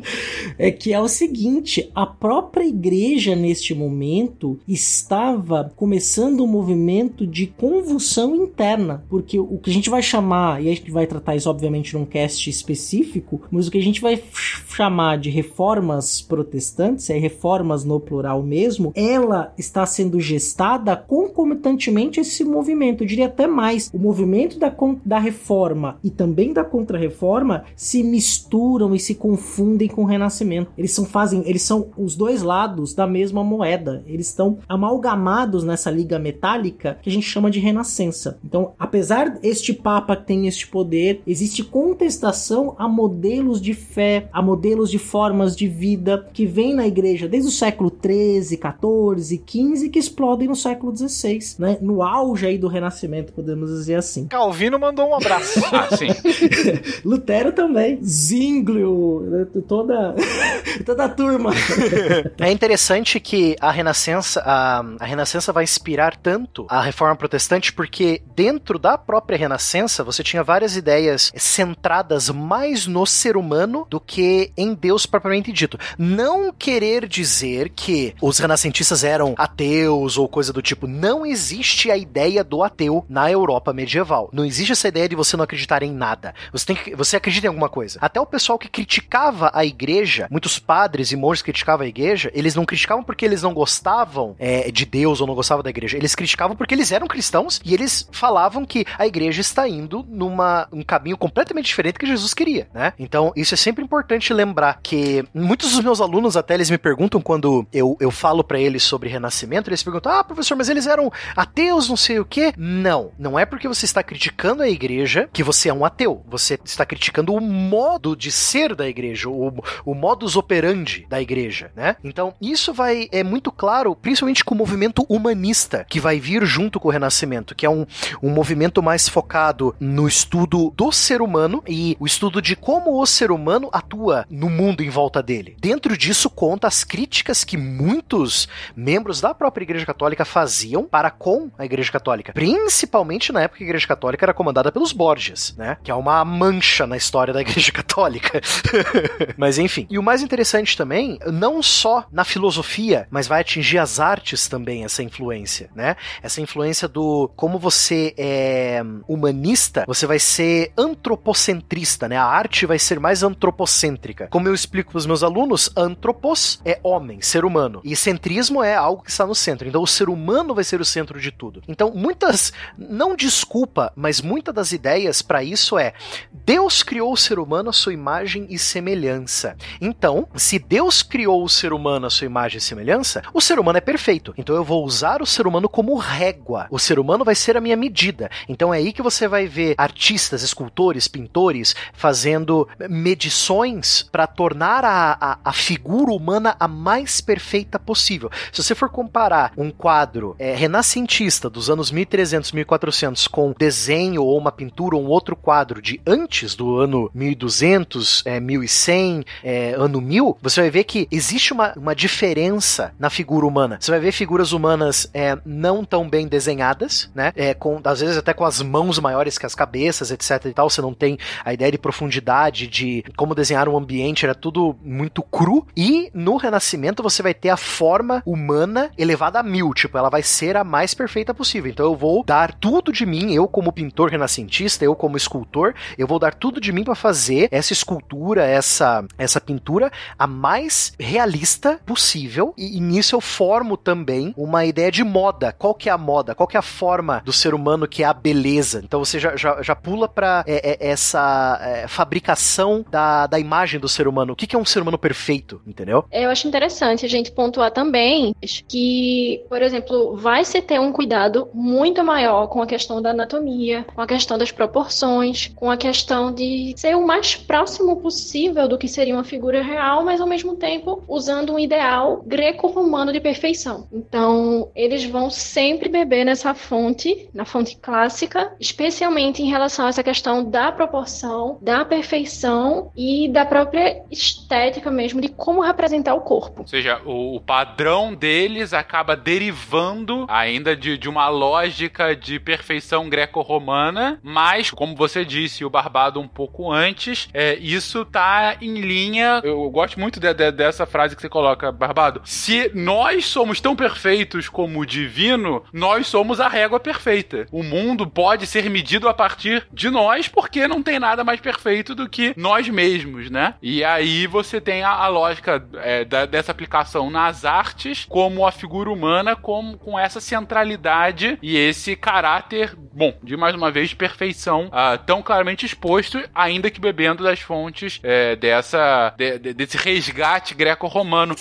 Speaker 1: *laughs*
Speaker 3: é que é o seguinte: a própria igreja neste momento estava começando um movimento de convulsão interna, porque o que a gente vai chamar, e a gente vai tratar isso obviamente num cast específico, mas o que a gente vai chamar de reformas protestantes, é reformas no plural mesmo, ela está sendo gestada concomitantemente a esse movimento, eu diria até mais, o movimento da, da reforma e também da contra-reforma se misturam e se confundem com o renascimento. Eles são fazem, eles são os dois lados da mesma moeda. Eles estão amalgamados nessa liga metálica que a gente chama de renascença. Então, apesar este papa tem este poder, existe contestação a modelos de fé, a modelos de formas de vida que vêm na igreja desde o século 13, 14, 15 que explodem no século 16, né? No auge aí do renascimento, podemos dizer assim.
Speaker 6: Calvino mandou um abraço. *laughs*
Speaker 1: Ah, sim. *laughs*
Speaker 3: Lutero também. Zwinglio, né, toda, *laughs* toda a turma.
Speaker 2: É interessante que a Renascença, a, a Renascença vai inspirar tanto a Reforma Protestante porque dentro da própria Renascença você tinha várias ideias centradas mais no ser humano do que em Deus propriamente dito. Não querer dizer que os renascentistas eram ateus ou coisa do tipo. Não existe a ideia do ateu na Europa medieval. Não existe essa ideia de você não acreditar em nada. Você tem que, você acredita em alguma coisa. Até o pessoal que criticava a igreja, muitos padres e monges criticavam a igreja, eles não criticavam porque eles não gostavam é, de Deus ou não gostavam da igreja. Eles criticavam porque eles eram cristãos e eles falavam que a igreja está indo numa um caminho completamente diferente que Jesus queria, né? Então, isso é sempre importante lembrar que muitos dos meus alunos até eles me perguntam quando eu, eu falo pra eles sobre renascimento, eles perguntam: "Ah, professor, mas eles eram ateus, não sei o quê?" Não, não é porque você está criticando a igreja que você é um ateu. Você está criticando o modo de ser da igreja, o, o modus operandi da igreja, né? Então, isso vai é muito claro, principalmente com o movimento humanista que vai vir junto com o renascimento, que é um, um movimento mais focado no estudo do ser humano e o estudo de como o ser humano atua no mundo em volta dele. Dentro disso conta as críticas que muitos membros da própria Igreja Católica faziam para com a Igreja Católica, principalmente na época que a Igreja Católica era comandada pelos Borgias, né? Que é uma mancha na história da Igreja *laughs* Católica. *laughs* mas enfim. E o mais interessante também, não só na filosofia, mas vai atingir as artes também essa influência, né? Essa influência do como você é humanista, você vai ser antropocentrista, né? A arte vai ser mais antropocêntrica. Como eu explico para os meus alunos, antropos é homem, ser humano, e centrismo é algo que está no centro. Então o ser humano vai ser o centro de tudo. Então muitas, não desculpa, mas muitas das ideias para isso é Deus criou o ser humano à sua imagem e semelhança. Então, se Deus criou o ser humano à sua imagem e semelhança, o ser humano é perfeito. Então eu vou usar o ser humano como régua. O ser humano vai ser a minha medida. Então é aí que você vai ver artistas, escultores, pintores fazendo medições para tornar a, a, a, figura humana a mais perfeita possível. Se você for comparar um quadro é, renascentista dos anos 1300, 1400 com desenho ou uma pintura ou um outro quadro de antes do ano 1200, é, 1100, é, ano 1000, você vai ver que existe uma, uma diferença na figura humana. Você vai ver figuras humanas é, não tão bem desenhadas, né? É, com, às vezes até com as mãos maiores que as cabeças, etc e tal. Você não tem a ideia de profundidade, de como desenhar um ambiente, era tudo muito cru. E no Renascimento você vai ter a forma humana elevada a mil, tipo, ela vai ser a mais perfeita possível. Então eu vou dar tudo de mim, eu como pintor renascentista, eu como escultor, eu vou dar tudo de mim para fazer essa escultura, essa, essa pintura a mais realista possível. E, e, nisso eu formo também uma ideia de moda. Qual que é a moda? Qual que é a forma do ser humano que é a beleza? Então você já, já, já pula para é, é, essa é, fabricação da, da imagem do ser humano. O que, que é um ser humano perfeito, entendeu?
Speaker 4: Eu acho interessante a gente pontuar também que, por exemplo, vai se ter um cuidado muito maior com a questão da anatomia, com a questão das proporções, com a questão de ser o mais próximo possível do que seria uma figura real, mas ao mesmo tempo usando um ideal greco-romano de perfeição. Então, eles vão sempre beber nessa fonte, na fonte clássica, especialmente em relação a essa questão da proporção, da perfeição e da própria estética mesmo de como representar o corpo.
Speaker 1: Ou seja, o, o padrão deles acaba derivando ainda de, de uma lógica de perfeição greco-romana, mas, como você disse, o Barbado um pouco antes, é, isso tá em linha. Eu gosto muito de, de, dessa frase que você coloca, Barbado. Se nós somos tão perfeitos como o divino, nós somos a régua perfeita. O mundo pode ser medido a partir de nós, porque não tem nada mais perfeito do que nós mesmos, né? E aí você tem a, a lógica é, da, dessa aplicação nas artes, como a figura humana, com, com essa centralidade e esse caráter, bom, de mais uma vez, perfeição uh, tão claramente exposto, ainda que bebendo das fontes é, dessa, de, de, desse resgate greco-romano.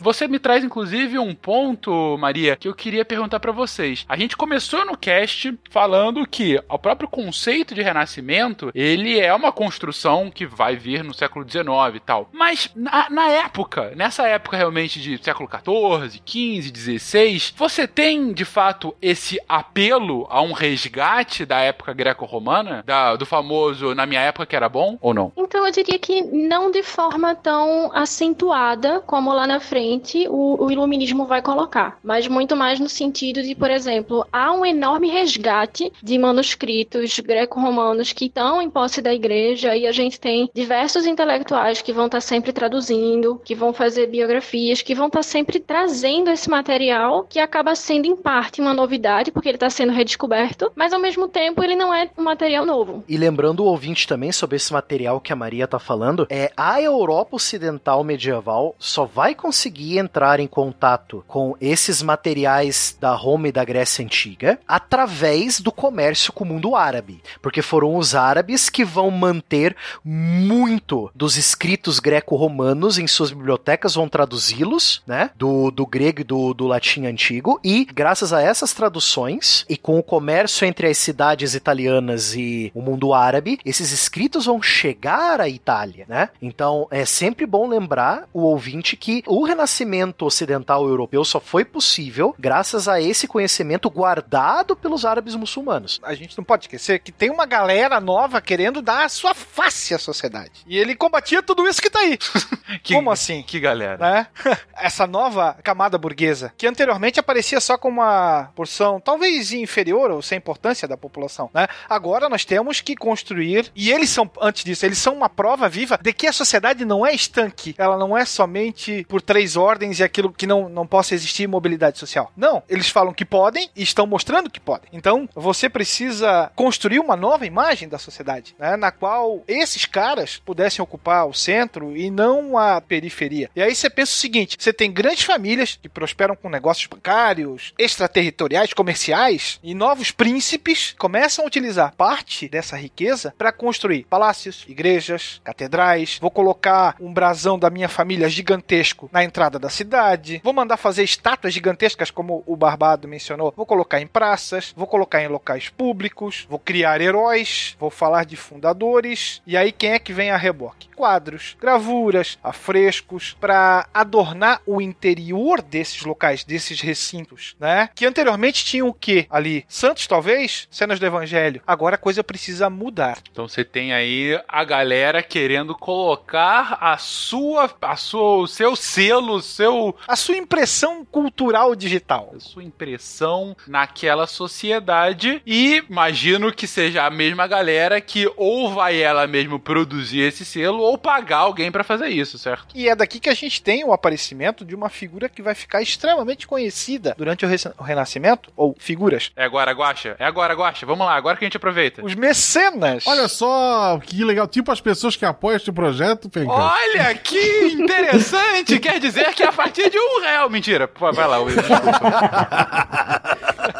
Speaker 1: Você me traz, inclusive, um ponto, Maria, que eu queria perguntar para vocês. A gente começou no cast falando que o próprio conceito de renascimento, ele é uma construção que vai vir no século XIX e tal. Mas, na, na época, nessa época realmente de século XIV, XV, XVI, você tem, de fato, esse apelo a um resgate da época greco-romana? Do famoso, na minha época que era bom, ou não?
Speaker 4: Então, eu diria que não de forma tão acentuada como lá na frente o, o, iluminismo vai colocar, mas muito mais no sentido de, por exemplo, há um enorme resgate de manuscritos greco-romanos que estão em posse da igreja e a gente tem diversos intelectuais que vão estar tá sempre traduzindo, que vão fazer biografias, que vão estar tá sempre trazendo esse material que acaba sendo em parte uma novidade porque ele está sendo redescoberto, mas ao mesmo tempo ele não é um material novo.
Speaker 2: E lembrando o ouvinte também sobre esse material que a Maria está falando, é a Europa ocidental medieval só vai conseguir entrar em contato com esses materiais da Roma e da Grécia Antiga através do comércio com o mundo árabe, porque foram os árabes que vão manter muito dos escritos greco-romanos em suas bibliotecas, vão traduzi-los, né, do, do grego e do, do latim antigo, e graças a essas traduções e com o comércio entre as cidades italianas e o mundo árabe, esses escritos vão chegar à Itália, né? Então é sempre bom lembrar o ouvinte que o Renascimento renascimento ocidental europeu só foi possível graças a esse conhecimento guardado pelos árabes muçulmanos.
Speaker 6: A gente não pode esquecer que tem uma galera nova querendo dar a sua face à sociedade. E ele combatia tudo isso que tá aí. *laughs*
Speaker 1: que,
Speaker 6: como assim?
Speaker 1: Que galera.
Speaker 6: Né? *laughs* Essa nova camada burguesa, que anteriormente aparecia só como uma porção talvez inferior ou sem importância da população, né? Agora nós temos que construir, e eles são, antes disso, eles são uma prova viva de que a sociedade não é estanque, ela não é somente por três ordens e aquilo que não, não possa existir mobilidade social. Não, eles falam que podem e estão mostrando que podem. Então, você precisa construir uma nova imagem da sociedade, né, na qual esses caras pudessem ocupar o centro e não a periferia. E aí você pensa o seguinte: você tem grandes famílias que prosperam com negócios bancários, extraterritoriais, comerciais, e novos príncipes começam a utilizar parte dessa riqueza para construir palácios, igrejas, catedrais. Vou colocar um brasão da minha família gigantesco na entrada da cidade, vou mandar fazer estátuas gigantescas, como o Barbado mencionou, vou colocar em praças, vou colocar em locais públicos, vou criar heróis, vou falar de fundadores, e aí quem é que vem a reboque? Quadros, gravuras, afrescos, para adornar o interior desses locais, desses recintos, né? Que anteriormente tinham o que ali? Santos, talvez? Cenas do Evangelho. Agora a coisa precisa mudar.
Speaker 1: Então você tem aí a galera querendo colocar a sua, a sua, o seu selo seu.
Speaker 6: A sua impressão cultural digital.
Speaker 1: A sua impressão naquela sociedade. E imagino que seja a mesma galera que ou vai ela mesmo produzir esse selo ou pagar alguém para fazer isso, certo?
Speaker 6: E é daqui que a gente tem o aparecimento de uma figura que vai ficar extremamente conhecida durante o, o Renascimento, ou figuras.
Speaker 1: É agora, Guacha? É agora, Guacha. Vamos lá, agora que a gente aproveita.
Speaker 6: Os mecenas.
Speaker 5: Olha só que legal. Tipo as pessoas que apoiam este projeto, Penca.
Speaker 1: Olha que interessante. *laughs* Quer dizer que a partir de um real. Mentira, vai lá, desculpa.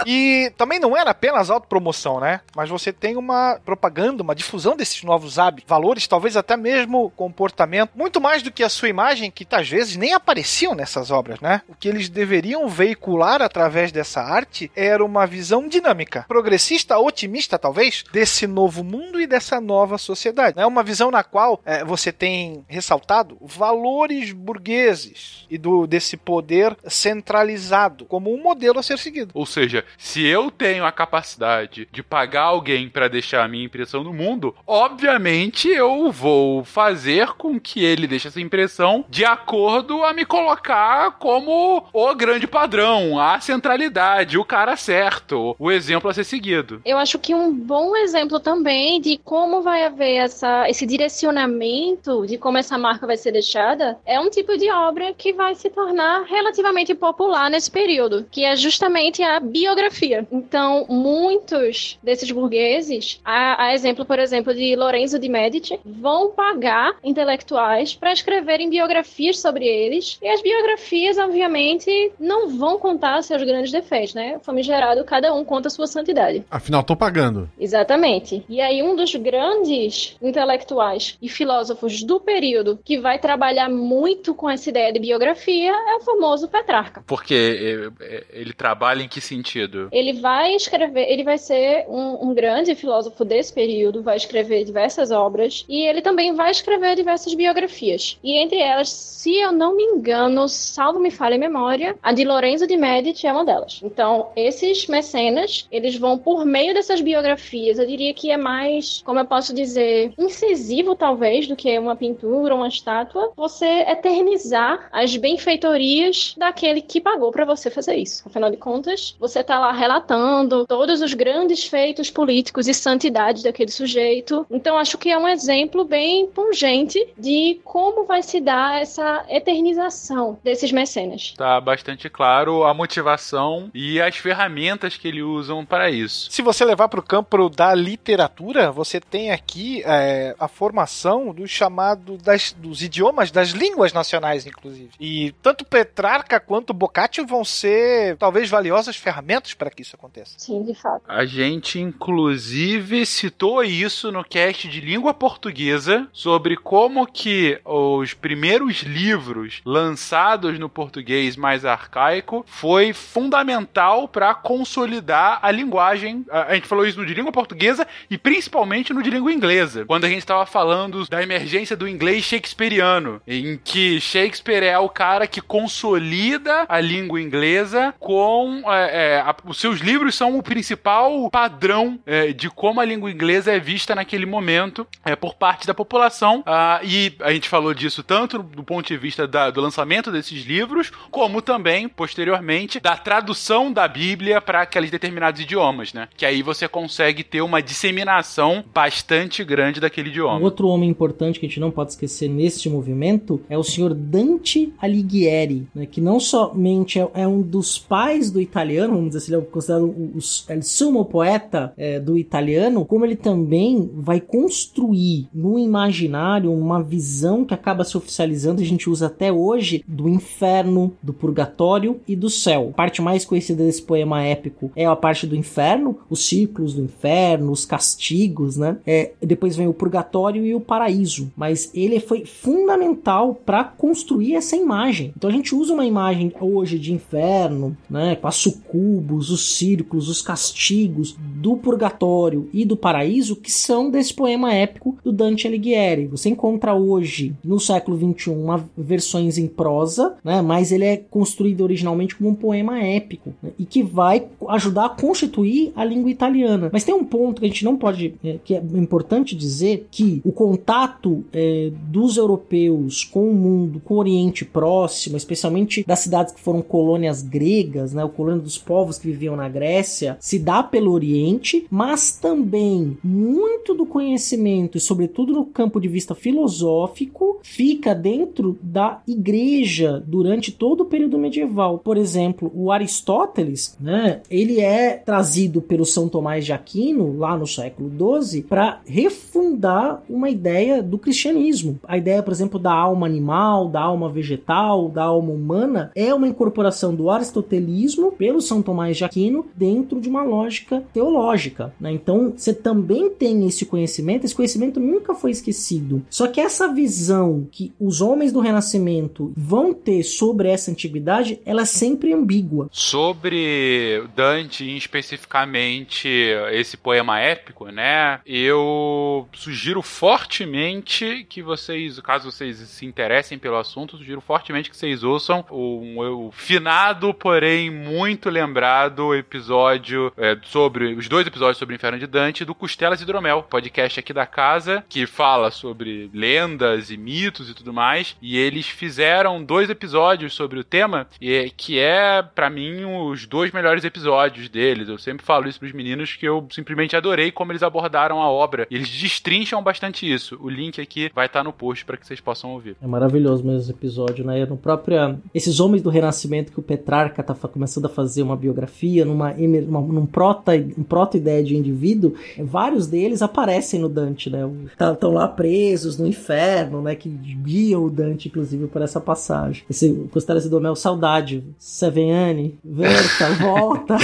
Speaker 6: E também não era apenas autopromoção, né? Mas você tem uma propaganda, uma difusão desses novos hábitos, valores, talvez até mesmo comportamento, muito mais do que a sua imagem, que às vezes nem apareciam nessas obras, né? O que eles deveriam veicular através dessa arte era uma visão dinâmica, progressista, otimista, talvez, desse novo mundo e dessa nova sociedade. É né? uma visão na qual é, você tem ressaltado valores burgueses e do desse poder centralizado como um modelo a ser seguido.
Speaker 1: Ou seja, se eu tenho a capacidade de pagar alguém para deixar a minha impressão no mundo, obviamente eu vou fazer com que ele deixe essa impressão de acordo a me colocar como o grande padrão, a centralidade, o cara certo, o exemplo a ser seguido.
Speaker 4: Eu acho que um bom exemplo também de como vai haver essa, esse direcionamento de como essa marca vai ser deixada é um tipo de obra que vai se tornar relativamente popular nesse período, que é justamente a biografia. Então, muitos desses burgueses, a, a exemplo, por exemplo, de Lorenzo de Medici, vão pagar intelectuais para escreverem biografias sobre eles, e as biografias, obviamente, não vão contar seus grandes defeitos, né? Famigerado, cada um conta a sua santidade.
Speaker 5: Afinal, tô pagando.
Speaker 4: Exatamente. E aí, um dos grandes intelectuais e filósofos do período que vai trabalhar muito com essa ideia de biografia é o famoso Petrarca.
Speaker 1: Porque é, é, ele trabalha em que sentido?
Speaker 4: Ele vai escrever, ele vai ser um, um grande filósofo desse período, vai escrever diversas obras e ele também vai escrever diversas biografias. E entre elas, se eu não me engano, salvo me falha a memória, a de Lorenzo de Medici é uma delas. Então, esses mecenas, eles vão por meio dessas biografias, eu diria que é mais, como eu posso dizer, incisivo talvez do que uma pintura, uma estátua, você eternizar as benfeitorias daquele que pagou para você fazer isso. Afinal de contas, você tá lá relatando todos os grandes feitos políticos e santidade daquele sujeito. Então, acho que é um exemplo bem pungente de como vai se dar essa eternização desses mecenas.
Speaker 1: Tá bastante claro a motivação e as ferramentas que eles usam para isso.
Speaker 6: Se você levar para o campo da literatura, você tem aqui é, a formação do chamado das, dos idiomas, das línguas nacionais, inclusive. E tanto Petrarca quanto Boccaccio vão ser talvez valiosas ferramentas para que isso aconteça.
Speaker 4: Sim, de fato.
Speaker 1: A gente, inclusive, citou isso no cast de língua portuguesa sobre como que os primeiros livros lançados no português mais arcaico foi fundamental para consolidar a linguagem. A gente falou isso no de língua portuguesa e principalmente no de língua inglesa, quando a gente estava falando da emergência do inglês shakespeariano, em que Shakespeare é o cara que consolida a língua inglesa com é, é, a, os seus livros são o principal padrão é, de como a língua inglesa é vista naquele momento é, por parte da população. Ah, e a gente falou disso tanto do ponto de vista da, do lançamento desses livros, como também, posteriormente, da tradução da Bíblia para aqueles determinados idiomas, né? Que aí você consegue ter uma disseminação bastante grande daquele idioma.
Speaker 3: Um outro homem importante que a gente não pode esquecer neste movimento é o senhor Dante Alighieri, né? que não somente é, é um dos pais do italiano, vamos dizer assim, ele é considerado o, o, o sumo poeta é, do italiano, como ele também vai construir no imaginário uma visão que acaba se oficializando, a gente usa até hoje, do inferno, do purgatório e do céu. A parte mais conhecida desse poema épico é a parte do inferno, os círculos do inferno, os castigos, né? É, depois vem o purgatório e o paraíso, mas ele foi fundamental para construir essa imagem. Então a gente usa uma imagem hoje de inferno, né, com as sucubos, os círculos, os castigos do purgatório e do paraíso que são desse poema épico do Dante Alighieri. Você encontra hoje no século 21 uma, versões em prosa, né, mas ele é construído originalmente como um poema épico né, e que vai ajudar a constituir a língua italiana. Mas tem um ponto que a gente não pode, é, que é importante dizer que o contato é, dos europeus com o mundo, com o Oriente Próximo, especialmente das cidades que foram colônias gregas, né, o colônia dos povos que viviam na Grécia, se dá pelo Oriente, mas também muito do conhecimento e sobretudo no campo de vista filosófico fica dentro da igreja durante todo o período medieval. Por exemplo, o Aristóteles, né, ele é trazido pelo São Tomás de Aquino lá no século XII para refundar uma ideia do cristianismo. A ideia, por exemplo, da alma animal, da alma vegetal, da alma humana é uma incorporação do aristotelismo pelo São Tomás de Aquino dentro de uma lógica teológica, né? Então você também tem esse conhecimento, esse conhecimento nunca foi esquecido. Só que essa visão que os homens do Renascimento vão ter sobre essa antiguidade, ela é sempre ambígua.
Speaker 1: Sobre Dante, especificamente esse poema épico, né? Eu sugiro fortemente que vocês, caso vocês se interessem pelo assunto, sugiro fortemente que vocês ouçam o, o finado, porém muito lembrado episódio é, sobre os dois episódios sobre o Inferno de Dante do Costelas Hidromel, podcast aqui da casa que fala sobre lendas e mitos e tudo mais. E eles fizeram dois episódios sobre o tema, e, que é para mim os dois melhores episódios deles. Eu sempre falo isso pros meninos que eu simplesmente adorei como eles abordaram a obra. E eles destrincham bastante isso. O link aqui vai estar tá no post para que vocês possam ouvir.
Speaker 3: É maravilhoso mesmo esse episódio, né? No próprio esses homens do Renascimento que o Petrarca tá começando a fazer uma biografia, numa, uma, num proto, um proto ideia de indivíduo, vários deles aparecem no Dante, né? Estão tá, lá presos no inferno, né? Que guiam o Dante, inclusive, por essa passagem. Esse Costelas do Mel, saudade. Seveniane, Verta, *laughs* volta.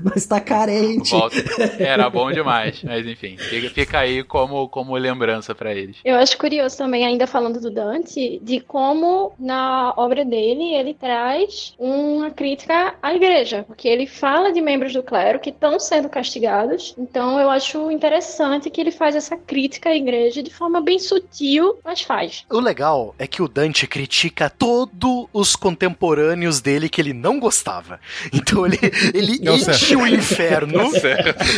Speaker 3: Nós tá carente.
Speaker 1: Volta. Era bom demais. Mas enfim, fica, fica aí como, como lembrança para eles.
Speaker 4: Eu acho curioso também, ainda falando do Dante, de como na obra dele ele traz uma crítica à igreja. Porque ele fala de membros do clero que estão sendo castigados. Então eu acho interessante que ele faz essa crítica à igreja de forma bem sutil, mas faz.
Speaker 2: O legal é que o Dante critica todos os contemporâneos dele que ele não gostava. Então ele, ele enche o inferno.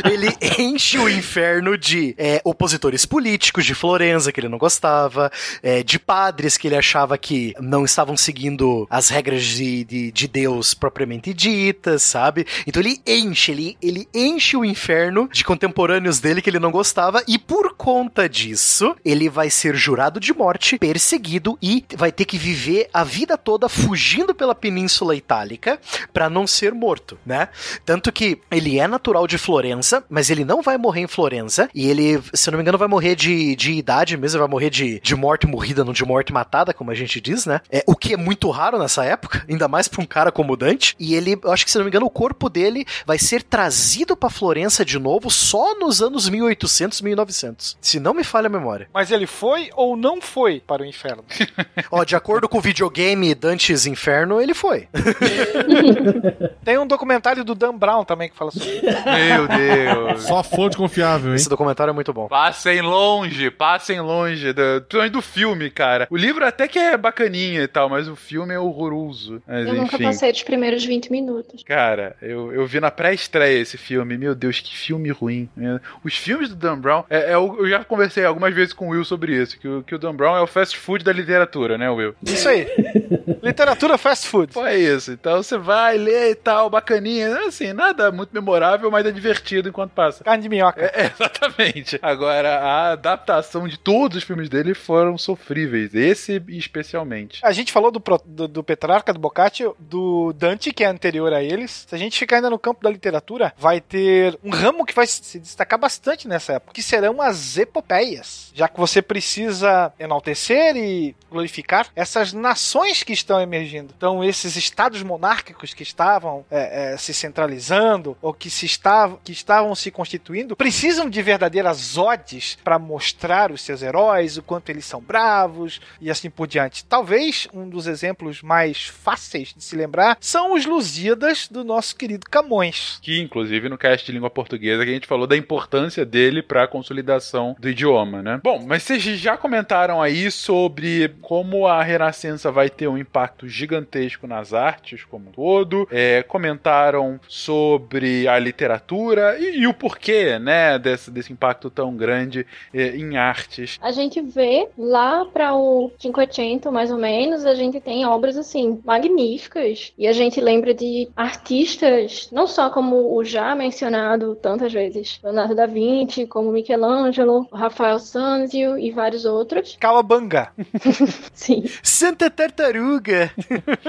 Speaker 2: ele enche o inferno de é, opositores políticos de Florença que ele não gostava, é, de padres que ele achava que não estavam seguindo as regras de, de, de Deus propriamente ditas, sabe? Então ele enche, ele, ele enche o inferno de contemporâneos dele que ele não gostava e por conta disso ele vai ser jurado de morte, perseguido e vai ter que viver a vida toda fugindo pela Península Itálica para não ser morto, né? Tanto que ele é natural de Florença, mas ele não vai morrer em Florença e ele, se não me engano, vai morrer de, de idade mesmo, vai morrer de, de morte morrida, não de morte matada, como a gente diz, né? É, o que é muito raro nessa época, ainda mais pra um cara como Dante. E ele, eu acho que se não me engano, o corpo dele vai ser trazido para Florença de novo só nos anos 1800, 1900. Se não me falha a memória.
Speaker 6: Mas ele foi ou não foi para o inferno? *laughs*
Speaker 2: Ó, de acordo com o videogame Dante's Inferno, ele foi. *laughs*
Speaker 6: Tem um documentário do Dan Brown também que fala sobre
Speaker 1: Meu Deus.
Speaker 5: Só fonte confiável, hein?
Speaker 2: Esse documentário é muito bom.
Speaker 1: Passem longe, passem longe do, do filme, cara. O livro até que é e tal, mas o filme é horroroso. Mas,
Speaker 4: eu
Speaker 1: enfim.
Speaker 4: nunca passei dos primeiros 20 minutos.
Speaker 1: Cara, eu, eu vi na pré-estreia esse filme. Meu Deus, que filme ruim. Os filmes do Dan Brown, é, é, eu já conversei algumas vezes com o Will sobre isso, que, o, que o Dan Brown é o fast food da literatura, né, Will?
Speaker 6: Isso aí. *laughs* literatura fast food.
Speaker 1: Pô, é isso. Então você vai ler e tal, bacaninha. Assim, nada muito memorável, mas é divertido enquanto passa.
Speaker 6: Carne de minhoca.
Speaker 1: É, é, exatamente. Agora, a adaptação de todos os filmes dele foram sofríveis. Esse especialmente.
Speaker 6: A gente falou do, do, do Petrarca, do Boccaccio, do Dante, que é anterior a eles. Se a gente ficar ainda no campo da literatura, vai ter um ramo que vai se destacar bastante nessa época, que serão as epopeias. Já que você precisa enaltecer e glorificar essas nações que estão emergindo. Então, esses estados monárquicos que estavam é, é, se centralizando ou que, se estavam, que estavam se constituindo precisam de verdadeiras odes para mostrar os seus heróis, o quanto eles são bravos e assim por diante. Talvez um dos exemplos mais fáceis de se lembrar são os Lusíadas do nosso querido Camões.
Speaker 1: Que, inclusive, no cast de língua portuguesa, que a gente falou da importância dele para a consolidação do idioma, né? Bom, mas vocês já comentaram aí sobre como a Renascença vai ter um impacto gigantesco nas artes como um todo, é, comentaram sobre a literatura e, e, o porquê, né, desse, desse impacto tão grande é, em artes.
Speaker 4: A gente vê lá para o 500, mais ou menos, a gente tem obras assim magníficas e a gente lembra de artistas, não só como o já mencionado tantas vezes, Leonardo da Vinci, como Michelangelo, Rafael Sanzio e vários outros.
Speaker 6: Calabanga. *laughs*
Speaker 4: Sim.
Speaker 2: Santa Tartaruga.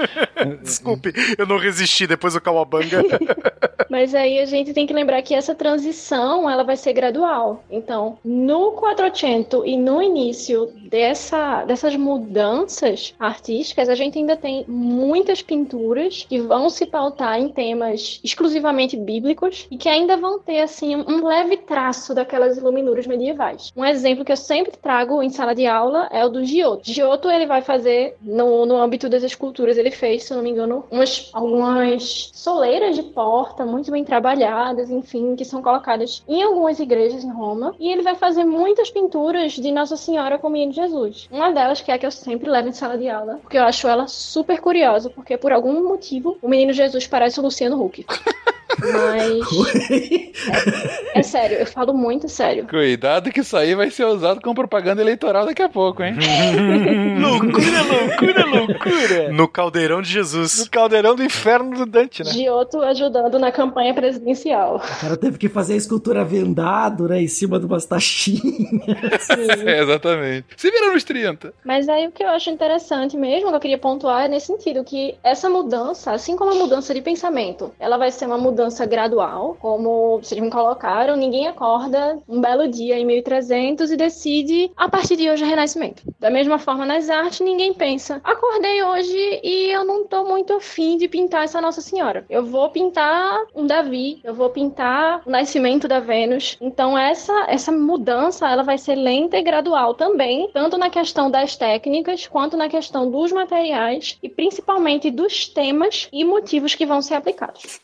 Speaker 2: *laughs* Desculpe, eu não resisti depois do Kawabanga. *laughs*
Speaker 4: Mas aí a gente tem que lembrar que essa transição ela vai ser gradual. Então, no 400 e no início dessa, dessas mudanças artísticas, a gente ainda tem muitas pinturas que vão se pautar em temas exclusivamente bíblicos e que ainda vão ter assim um leve traço daquelas iluminuras medievais. Um exemplo que eu sempre trago em sala de aula é o do Giotto. Giotto ele vai fazer no, no âmbito das esculturas, ele fez, se não me engano, umas algumas soleiras de porta muito bem trabalhadas, enfim, que são colocadas em algumas igrejas em Roma. E ele vai fazer muitas pinturas de Nossa Senhora com o Menino Jesus. Uma delas, que é a que eu sempre levo em sala de aula, porque eu acho ela super curiosa, porque por algum motivo o Menino Jesus parece o Luciano Huck. *laughs* Mas. é, é, sério, eu falo muito sério.
Speaker 1: Cuidado que isso aí vai ser usado como propaganda eleitoral daqui a pouco, hein? *laughs*
Speaker 6: loucura, loucura, loucura!
Speaker 2: No caldeirão de Jesus.
Speaker 6: No caldeirão do inferno do Dante, né?
Speaker 4: Giotto ajudando na campanha presidencial.
Speaker 3: O cara teve que fazer a escultura vendado, né? Em cima de umas taxinhas. *laughs*
Speaker 1: é, exatamente. Se vira nos 30.
Speaker 4: Mas aí o que eu acho interessante mesmo, que eu queria pontuar, é nesse sentido, que essa mudança, assim como a mudança de pensamento, ela vai ser uma mudança mudança gradual, como vocês me colocaram, ninguém acorda um belo dia em 1300 e decide a partir de hoje o renascimento. Da mesma forma nas artes, ninguém pensa, acordei hoje e eu não tô muito afim de pintar essa Nossa Senhora. Eu vou pintar um Davi, eu vou pintar o nascimento da Vênus. Então essa essa mudança, ela vai ser lenta e gradual também, tanto na questão das técnicas quanto na questão dos materiais e principalmente dos temas e motivos que vão ser aplicados.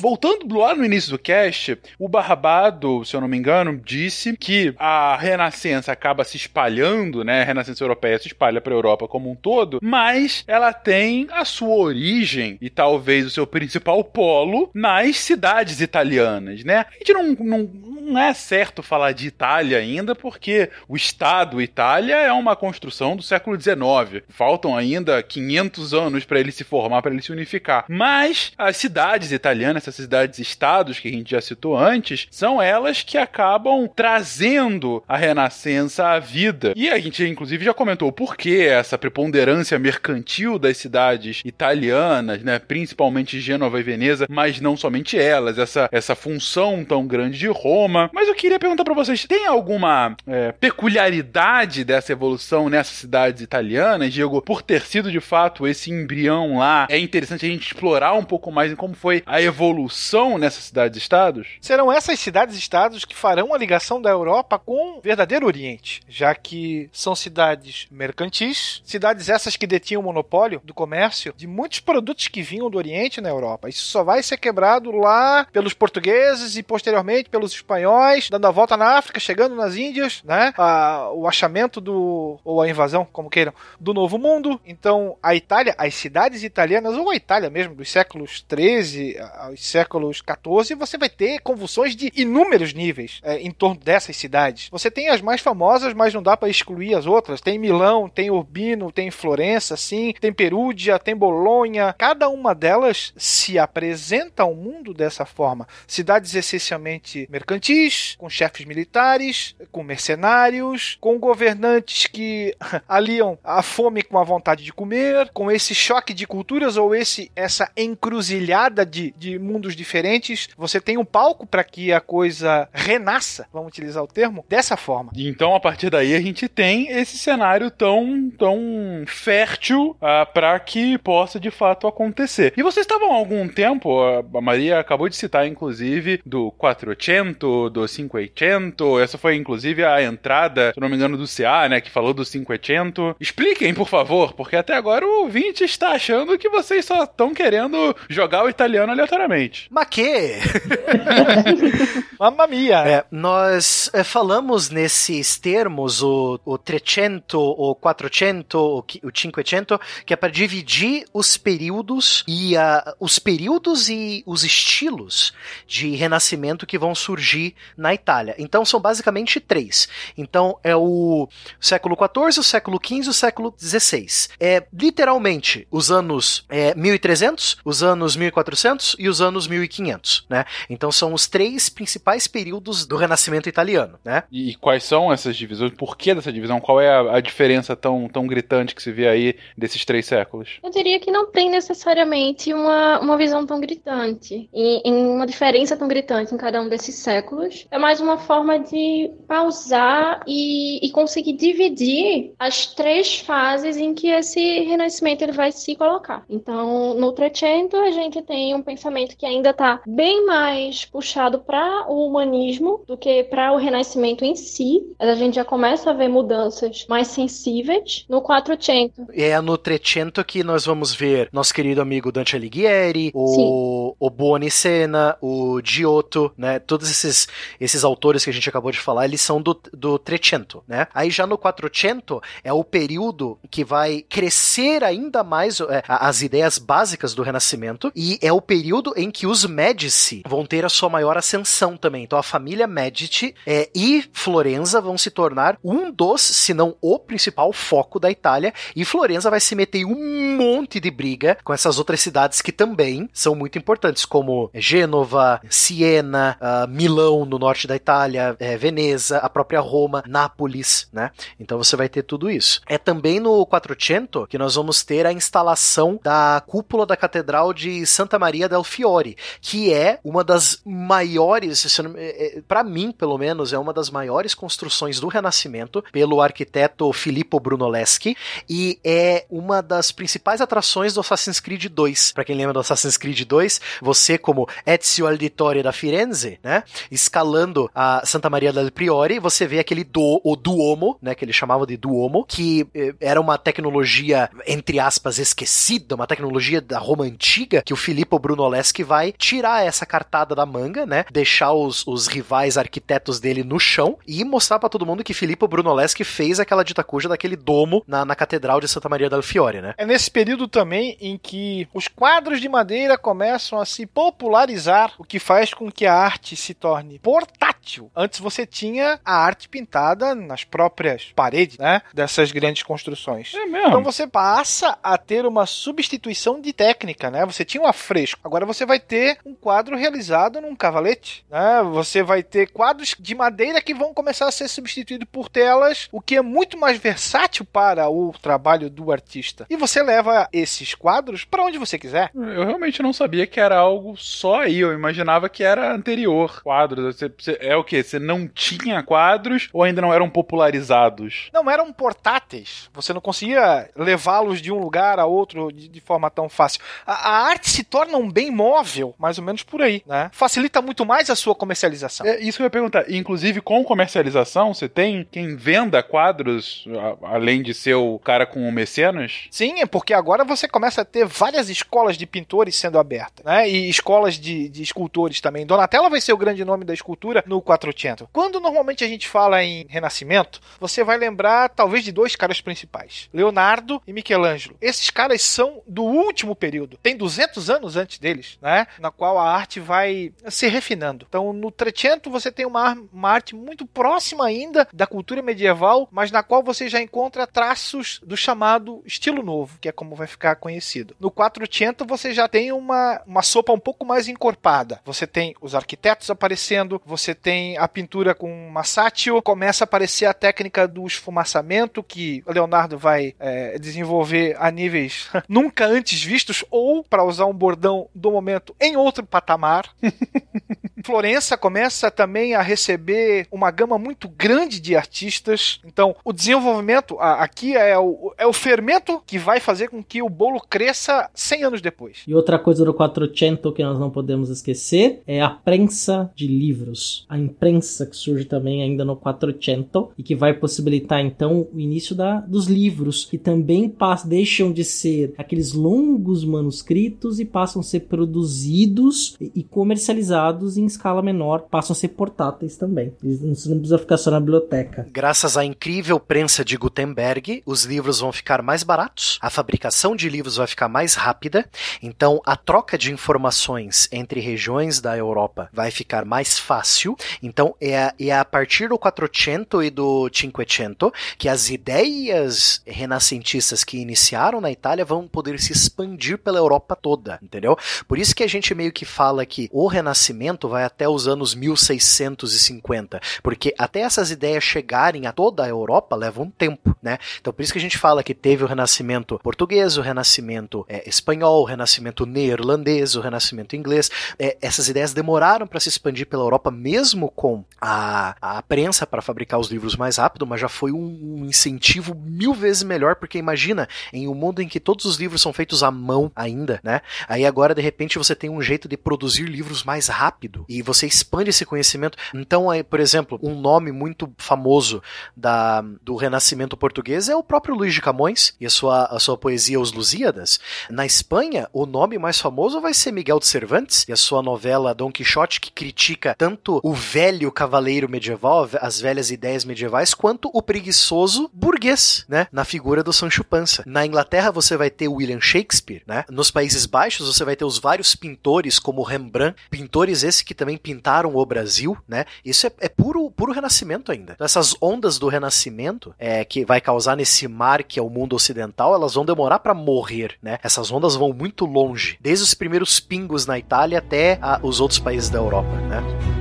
Speaker 1: Voltando lá no início do cast, o Barbado, se eu não me engano, disse que a Renascença acaba se espalhando, né? A Renascença Europeia se espalha para a Europa como um todo, mas ela tem a sua origem e talvez o seu principal polo nas cidades italianas, né? A gente não, não, não é certo falar de Itália ainda, porque o Estado Itália é uma construção do século XIX. Faltam ainda 500 anos para ele se formar, para ele se unificar. Mas as cidades italianas, essas cidades-estados que a gente já citou antes, são elas que acabam trazendo a Renascença à vida. E a gente, inclusive, já comentou o porquê essa preponderância mercantil das cidades italianas, né? Principalmente Gênova e Veneza, mas não somente elas, essa, essa função tão grande de Roma. Mas eu queria perguntar para vocês: tem alguma é, peculiaridade dessa evolução nessas cidades italianas, Diego, por ter sido de fato esse embrião lá? É interessante a gente explorar um pouco mais em como foi a evolução evolução nessas cidades-estados?
Speaker 6: Serão essas cidades-estados que farão a ligação da Europa com o verdadeiro Oriente, já que são cidades mercantis, cidades essas que detinham o monopólio do comércio de muitos produtos que vinham do Oriente na Europa. Isso só vai ser quebrado lá pelos portugueses e posteriormente pelos espanhóis, dando a volta na África, chegando nas Índias, né? A, o achamento do ou a invasão, como queiram, do Novo Mundo. Então, a Itália, as cidades italianas ou a Itália mesmo dos séculos 13 aos séculos 14, você vai ter convulsões de inúmeros níveis é, em torno dessas cidades. Você tem as mais famosas, mas não dá para excluir as outras. Tem Milão, tem Urbino, tem Florença, sim, tem Perúdia, tem Bolonha. Cada uma delas se apresenta ao mundo dessa forma. Cidades essencialmente mercantis, com chefes militares, com mercenários, com governantes que *laughs* aliam a fome com a vontade de comer, com esse choque de culturas ou esse essa encruzilhada de, de mundos diferentes, você tem um palco para que a coisa renasça, vamos utilizar o termo, dessa forma.
Speaker 1: Então, a partir daí, a gente tem esse cenário tão, tão fértil ah, para que possa de fato acontecer. E vocês estavam há algum tempo, a Maria acabou de citar, inclusive, do 400, do 500, essa foi inclusive a entrada, se não me engano, do CA, né, que falou do 500. Expliquem, por favor, porque até agora o ouvinte está achando que vocês só estão querendo jogar o italiano aleatoriamente.
Speaker 2: Mas que? *laughs*
Speaker 6: Mamma mia!
Speaker 2: É, nós é, falamos nesses termos, o, o 300, o 400, o, o 500, que é para dividir os períodos e uh, os períodos e os estilos de renascimento que vão surgir na Itália. Então são basicamente três. Então é o século XIV, o século XV e o século XVI. É literalmente os anos é, 1300, os anos 1400 e os anos 1500, né? Então são os três principais períodos do Renascimento italiano, né?
Speaker 1: E quais são essas divisões? Por que dessa divisão? Qual é a, a diferença tão, tão gritante que se vê aí desses três séculos?
Speaker 4: Eu diria que não tem necessariamente uma, uma visão tão gritante, em, em uma diferença tão gritante em cada um desses séculos. É mais uma forma de pausar e, e conseguir dividir as três fases em que esse renascimento ele vai se colocar. Então, no Trecento, a gente tem um pensamento que ainda está bem mais puxado para o humanismo do que para o renascimento em si. A gente já começa a ver mudanças mais sensíveis. No Quattrocento.
Speaker 2: É no Trecento que nós vamos ver nosso querido amigo Dante Alighieri, o, o Buonicena, o Giotto, né? Todos esses, esses autores que a gente acabou de falar, eles são do, do Trecento, né? Aí já no Quattrocento é o período que vai crescer ainda mais é, as ideias básicas do Renascimento e é o período em que os Medici vão ter a sua maior ascensão também. Então a família Medici é, e Florença vão se tornar um dos, se não o principal foco da Itália e Florença vai se meter em um monte de briga com essas outras cidades que também são muito importantes, como Gênova, Siena, uh, Milão no norte da Itália, é, Veneza, a própria Roma, Nápoles, né? Então você vai ter tudo isso. É também no Quattrocento que nós vamos ter a instalação da cúpula da Catedral de Santa Maria del Fiore, que é uma das maiores, para mim, pelo menos, é uma das maiores construções do Renascimento pelo arquiteto Filippo Brunelleschi e é uma das principais atrações do Assassin's Creed 2. Para quem lembra do Assassin's Creed 2, você como Ezio Auditore da Firenze, né, escalando a Santa Maria del Priore, você vê aquele do, o Duomo, né, que ele chamava de Duomo, que eh, era uma tecnologia entre aspas esquecida, uma tecnologia da Roma antiga, que o Filippo Brunelleschi vai tirar essa cartada da manga, né, deixar os, os rivais arquitetos dele no chão e mostrar para todo mundo que Filippo Brunelleschi fez aquela dita cuja daquele domo na, na Catedral de Santa Maria del Fiore, né?
Speaker 6: É nesse período também em que os quadros de madeira começam a se popularizar, o que faz com que a arte se torne portátil. Antes você tinha a arte pintada nas próprias paredes, né, dessas grandes construções.
Speaker 1: É mesmo?
Speaker 6: Então você passa a ter uma substituição de técnica, né? Você tinha um afresco, agora você vai ter um quadro realizado num cavalete, né? Você vai ter quadros de madeira que vão começar a ser substituídos por telas, o que é muito mais versátil para o trabalho do artista. E você leva esses quadros para onde você quiser.
Speaker 1: Eu realmente não sabia que era algo só aí. Eu imaginava que era anterior. Quadros. Você, você- é o quê? Você não tinha quadros ou ainda não eram popularizados?
Speaker 6: Não eram portáteis. Você não conseguia levá-los de um lugar a outro de, de forma tão fácil. A, a arte se torna um bem móvel, mais ou menos por aí, né? Facilita muito mais a sua comercialização.
Speaker 1: É isso que eu ia perguntar. Inclusive, com comercialização, você tem quem venda quadros, a- além de ser o cara com o mecenas?
Speaker 6: Sim, é porque agora você começa a ter várias escolas de pintores sendo abertas, né? E escolas de, de escultores também. Donatello vai ser o grande nome da escultura no Quattrocento. Quando normalmente a gente fala em Renascimento, você vai lembrar talvez de dois caras principais, Leonardo e Michelangelo. Esses caras são do último período, tem 200 anos antes deles, né? Na qual a arte vai se refinando. Então, no Trecento você tem uma, uma arte muito próxima ainda da cultura medieval, mas na qual você já encontra traços do chamado estilo novo, que é como vai ficar conhecido. No Quattrocento você já tem uma, uma sopa um pouco mais encorpada. Você tem os arquitetos aparecendo, você tem a pintura com massatio, começa a aparecer a técnica do esfumaçamento que Leonardo vai é, desenvolver a níveis *laughs* nunca antes vistos ou, para usar um bordão do momento, em outro patamar. *laughs* Florença começa também a receber uma gama muito grande de artistas. Então, o desenvolvimento a- aqui é o, é o fermento que vai fazer com que o bolo cresça 100 anos depois.
Speaker 3: E outra coisa do Quattrocento que nós não podemos esquecer é a prensa de livros. A imprensa que surge também ainda no Quattrocento e que vai possibilitar então o início da, dos livros, que também pas- deixam de ser aqueles longos manuscritos e passam a ser produzidos e, e comercializados em escala menor passam a ser portáteis também. Você não precisa ficar só na biblioteca.
Speaker 2: Graças à incrível prensa de Gutenberg, os livros vão ficar mais baratos, a fabricação de livros vai ficar mais rápida, então a troca de informações entre regiões da Europa vai ficar mais fácil. Então é, é a partir do 400 e do 500 que as ideias renascentistas que iniciaram na Itália vão poder se expandir pela Europa toda, entendeu? Por isso que a gente meio que fala que o Renascimento vai até os anos 1650, porque até essas ideias chegarem a toda a Europa leva um tempo, né? Então por isso que a gente fala que teve o Renascimento português, o Renascimento é, espanhol, o Renascimento neerlandês, o Renascimento inglês. É, essas ideias demoraram para se expandir pela Europa, mesmo com a, a prensa para fabricar os livros mais rápido, mas já foi um, um incentivo mil vezes melhor, porque imagina, em um mundo em que todos os livros são feitos à mão ainda, né? Aí agora, de repente, você tem um jeito de produzir livros mais rápido e você expande esse conhecimento. Então, aí, por exemplo, um nome muito famoso da, do Renascimento português é o próprio Luís de Camões e a sua, a sua poesia Os Lusíadas. Na Espanha, o nome mais famoso vai ser Miguel de Cervantes e a sua novela Dom Quixote, que critica tanto o velho cavaleiro medieval, as velhas ideias medievais, quanto o preguiçoso burguês, né? Na figura do Sancho Panza. Na Inglaterra, você vai ter William Shakespeare, né? Nos Países Baixos, você vai ter os vários pintores, como Rembrandt, pintores esses que também pintaram o Brasil, né? Isso é, é puro, puro renascimento ainda. Então, essas ondas do renascimento é, que vai causar nesse mar que é o mundo ocidental, elas vão demorar para morrer, né? Essas ondas vão muito longe, desde os primeiros pingos na Itália até a, os outros países da Europa, né?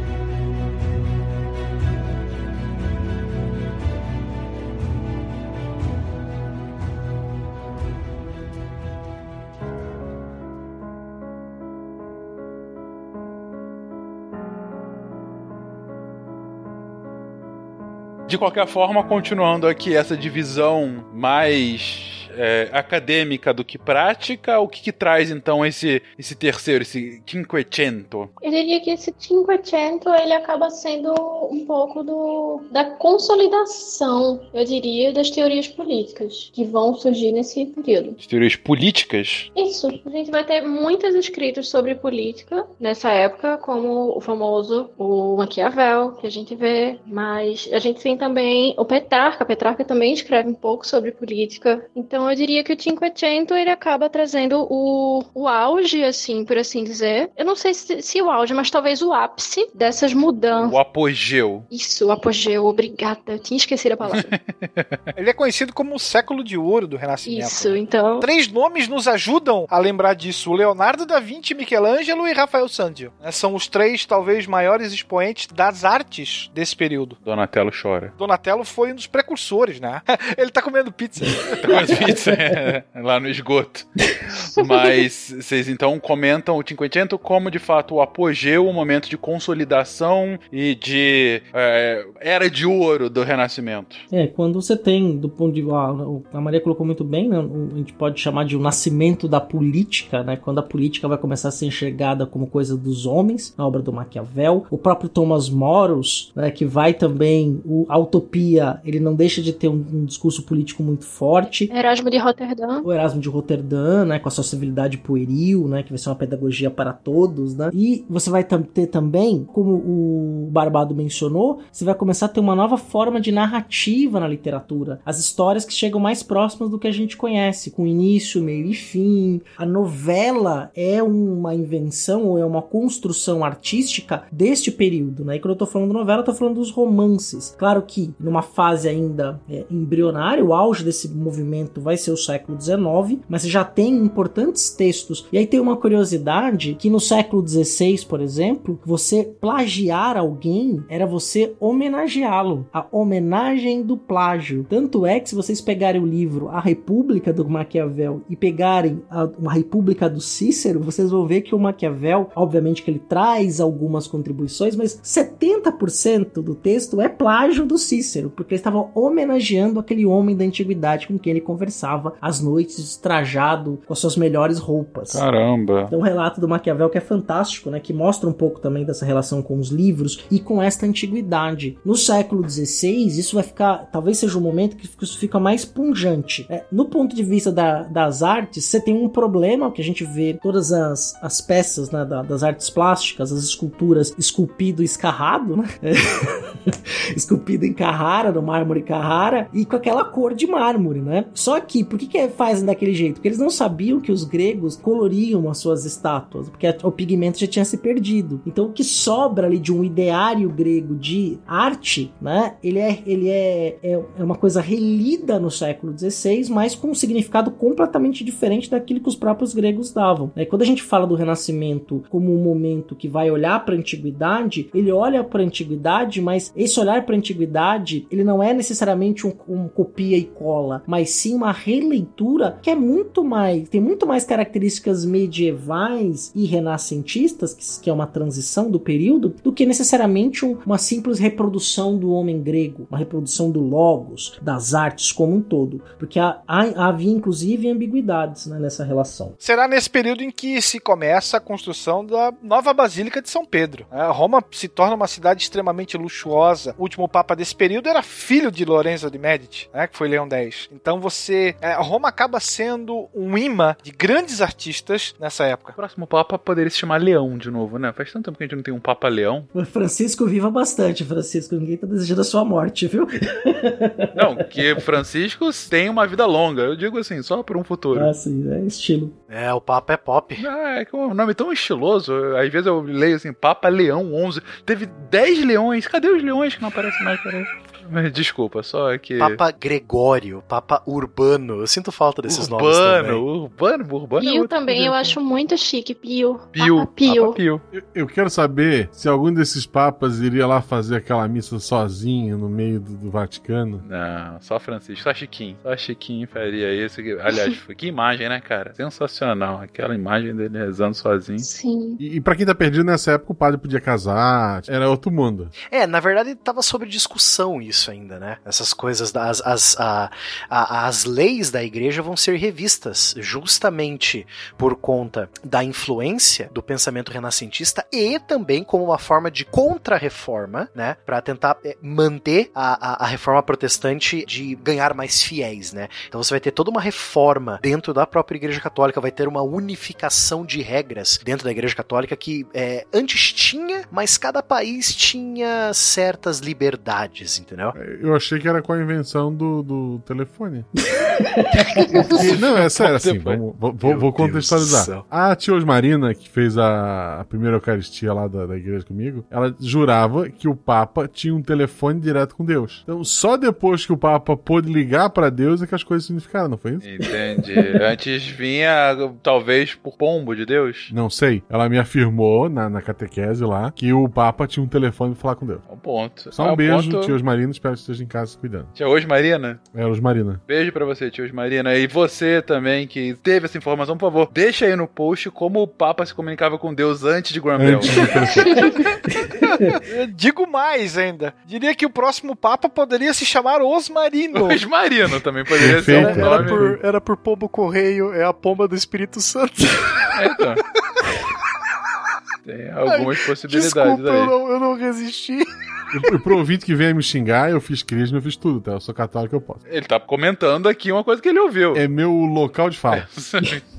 Speaker 1: De qualquer forma, continuando aqui essa divisão mais é, acadêmica do que prática, o que, que, traz então esse, esse terceiro, esse Cinquecento?
Speaker 4: Eu diria que esse Cinquecento ele acaba sendo um pouco do, da consolidação, eu diria, das teorias políticas que vão surgir nesse período.
Speaker 1: As teorias políticas?
Speaker 4: Isso. A gente vai ter muitos escritos sobre política nessa época, como o famoso o Maquiavel, que a gente vê, mas a gente tem também o Petrarca. Petrarca também escreve um pouco sobre política. Então eu diria que o Cinquecento ele acaba trazendo o, o auge, assim, por assim dizer. Eu não sei se, se o auge, mas talvez o ápice dessas mudanças.
Speaker 1: O apogeu.
Speaker 4: Isso, o apogeu, obrigada. Eu tinha esquecido a palavra. *laughs*
Speaker 6: ele é conhecido como o século de ouro do Renascimento.
Speaker 4: Isso, então.
Speaker 6: Três nomes nos ajudam a lembrar disso: Leonardo da Vinci, Michelangelo e Rafael Sanzio. Né, são os três, talvez, maiores expoentes das artes desse período.
Speaker 1: Donatello chora.
Speaker 6: Donatello foi um dos precursores, né? *laughs* ele tá comendo pizza. *laughs*
Speaker 1: tá comendo pizza. *laughs* lá no esgoto. Mas vocês então comentam o Cinquecento como de fato o apogeu, o momento de consolidação e de é, era de ouro do Renascimento.
Speaker 3: É, quando você tem, do ponto de a Maria colocou muito bem, né, a gente pode chamar de o um nascimento da política, né, quando a política vai começar a ser enxergada como coisa dos homens, na obra do Maquiavel, o próprio Thomas Moros, né, que vai também, o, a utopia, ele não deixa de ter um, um discurso político muito forte.
Speaker 4: Erasmo de Roterdã.
Speaker 3: O Erasmo de Roterdã, né, com a sua civilidade pueril, né, que vai ser uma pedagogia para todos, né? E você vai ter também, como o Barbado mencionou, você vai começar a ter uma nova forma de narrativa na literatura. As histórias que chegam mais próximas do que a gente conhece, com início, meio e fim. A novela é uma invenção ou é uma construção artística deste período, né? E quando eu tô falando novela, eu tô falando dos romances. Claro que numa fase ainda é, embrionária, o auge desse movimento vai ser o século XIX, mas já tem importantes textos. E aí tem uma curiosidade que no século XVI, por exemplo, você plagiar alguém era você homenageá-lo. A homenagem do plágio. Tanto é que se vocês pegarem o livro A República do Maquiavel e pegarem a, a República do Cícero, vocês vão ver que o Maquiavel, obviamente que ele traz algumas contribuições, mas 70% do texto é plágio do Cícero, porque ele estava homenageando aquele homem da antiguidade com quem ele conversava passava as noites trajado com as suas melhores roupas.
Speaker 1: Caramba.
Speaker 3: Então, o relato do Maquiavel que é fantástico, né? Que mostra um pouco também dessa relação com os livros e com esta antiguidade. No século XVI, isso vai ficar. Talvez seja o momento que isso fica mais punjante. É, no ponto de vista da, das artes, você tem um problema que a gente vê todas as, as peças né, da, das artes plásticas, as esculturas esculpido escarrado, né? *laughs* esculpido em Carrara, no mármore Carrara, e com aquela cor de mármore, né? Só que, por que, que fazem daquele jeito? Porque eles não sabiam que os gregos coloriam as suas estátuas, porque o pigmento já tinha se perdido. Então, o que sobra ali de um ideário grego de arte, né? Ele é, ele é, é, é uma coisa relida no século XVI, mas com um significado completamente diferente daquilo que os próprios gregos davam. É, quando a gente fala do Renascimento como um momento que vai olhar para a antiguidade, ele olha para a antiguidade, mas esse olhar para a antiguidade, ele não é necessariamente um, um copia e cola, mas sim uma releitura que é muito mais, tem muito mais características medievais e renascentistas, que, é uma transição do período, do que necessariamente um, uma simples reprodução do homem grego, uma reprodução do logos, das artes como um todo, porque há, há, havia inclusive ambiguidades né, nessa relação.
Speaker 6: Será nesse período em que se começa a construção da nova Basílica de São Pedro. É, Roma se torna uma cidade extremamente luxuosa. O último papa desse período era filho de Lorenzo de Medici, né, que foi Leão X. Então você, é, Roma acaba sendo um imã de grandes artistas nessa época.
Speaker 1: O próximo papa poderia se chamar Leão de novo, né? Faz tanto tempo que a gente não tem um papa Leão.
Speaker 3: Francisco viva bastante, Francisco. Ninguém tá desejando a sua morte, viu? *laughs*
Speaker 1: Não, que Francisco tem uma vida longa. Eu digo assim, só por um futuro.
Speaker 3: Ah, sim, é estilo.
Speaker 2: É, o Papa é pop.
Speaker 1: Ah, é que um nome tão estiloso. Às vezes eu leio assim, Papa Leão 11. Teve 10 leões. Cadê os leões que não aparecem mais? Peraí. *laughs* Desculpa, só que.
Speaker 2: Papa Gregório, Papa Urbano. Eu sinto falta desses
Speaker 1: urbano,
Speaker 2: nomes também.
Speaker 1: Urbano, Urbano. é
Speaker 4: Pio
Speaker 1: outro
Speaker 4: também eu acho muito chique. Pio.
Speaker 1: Pio.
Speaker 4: Papa Pio.
Speaker 1: Papa Pio.
Speaker 5: Eu, eu quero saber se algum desses papas iria lá fazer aquela missa sozinho no meio do, do Vaticano.
Speaker 1: Não, só Francisco, só Chiquinho. Só Chiquinho faria isso. Que- Aliás, *laughs* que imagem, né, cara? Sensacional. Aquela imagem dele rezando sozinho.
Speaker 4: Sim.
Speaker 5: E, e pra quem tá perdido nessa época, o padre podia casar, era outro mundo.
Speaker 2: É, na verdade tava sobre discussão isso ainda, né? Essas coisas, das, as, a- a- as leis da igreja vão ser revistas justamente por conta da influência do pensamento renascentista e também como uma forma de contra-reforma, né? Pra tentar é, manter a, a, a reforma protestante de ganhar mais fiéis, né? Então você vai ter toda uma reforma dentro da própria igreja católica, vai ter uma unificação de regras dentro da igreja católica que é, antes tinha, mas cada país tinha certas liberdades, entendeu?
Speaker 5: Eu achei que era com a invenção do, do telefone. *laughs* Não, é sério, assim, vamos, vou, vou- contextualizar. A tia Osmarina, que fez a, a primeira Eucaristia lá da, da igreja comigo, ela jurava que o Papa tinha um telefone direto com Deus. Então, só depois que o Papa pôde ligar pra Deus é que as coisas significaram, não foi isso?
Speaker 1: Entendi. Antes vinha, talvez, por pombo de Deus.
Speaker 5: Não sei. Ela me afirmou na, na catequese lá que o Papa tinha um telefone pra falar com Deus.
Speaker 1: É um ponto.
Speaker 5: Só
Speaker 1: É
Speaker 5: um beijo,
Speaker 1: ponto.
Speaker 5: tia Osmarina. Espero que esteja em casa se cuidando.
Speaker 1: Tia Osmarina,
Speaker 5: É, Osmarina.
Speaker 1: beijo pra você, tia Osmarina. E você também, que teve essa informação, por favor, deixa aí no post como o Papa se comunicava com Deus antes de Graham Bell. *laughs*
Speaker 6: Eu digo mais ainda. Diria que o próximo Papa poderia se chamar Osmarino.
Speaker 1: Osmarino também poderia ser
Speaker 5: Perfeito.
Speaker 1: um
Speaker 2: Era
Speaker 1: nome.
Speaker 2: por, era por pombo correio, é a pomba do Espírito Santo.
Speaker 1: É, então. *laughs* Tem algumas possibilidades
Speaker 2: Desculpa, eu
Speaker 1: aí.
Speaker 2: não, eu não resisti.
Speaker 5: E, pro ouvinte que venha me xingar, eu fiz crisma, eu fiz tudo, tá? Eu sou católico, eu posso.
Speaker 1: Ele tá comentando aqui uma coisa que ele ouviu.
Speaker 5: É meu local de fala.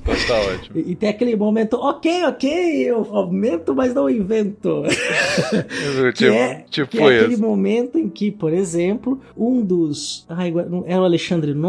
Speaker 1: Então tá ótimo.
Speaker 3: E, e tem aquele momento, ok, ok, eu aumento, mas não invento. *laughs* que
Speaker 1: tipo
Speaker 3: é,
Speaker 1: tipo
Speaker 3: que é aquele
Speaker 1: isso.
Speaker 3: momento em que, por exemplo, um dos. Ai, era o Alexandre IX,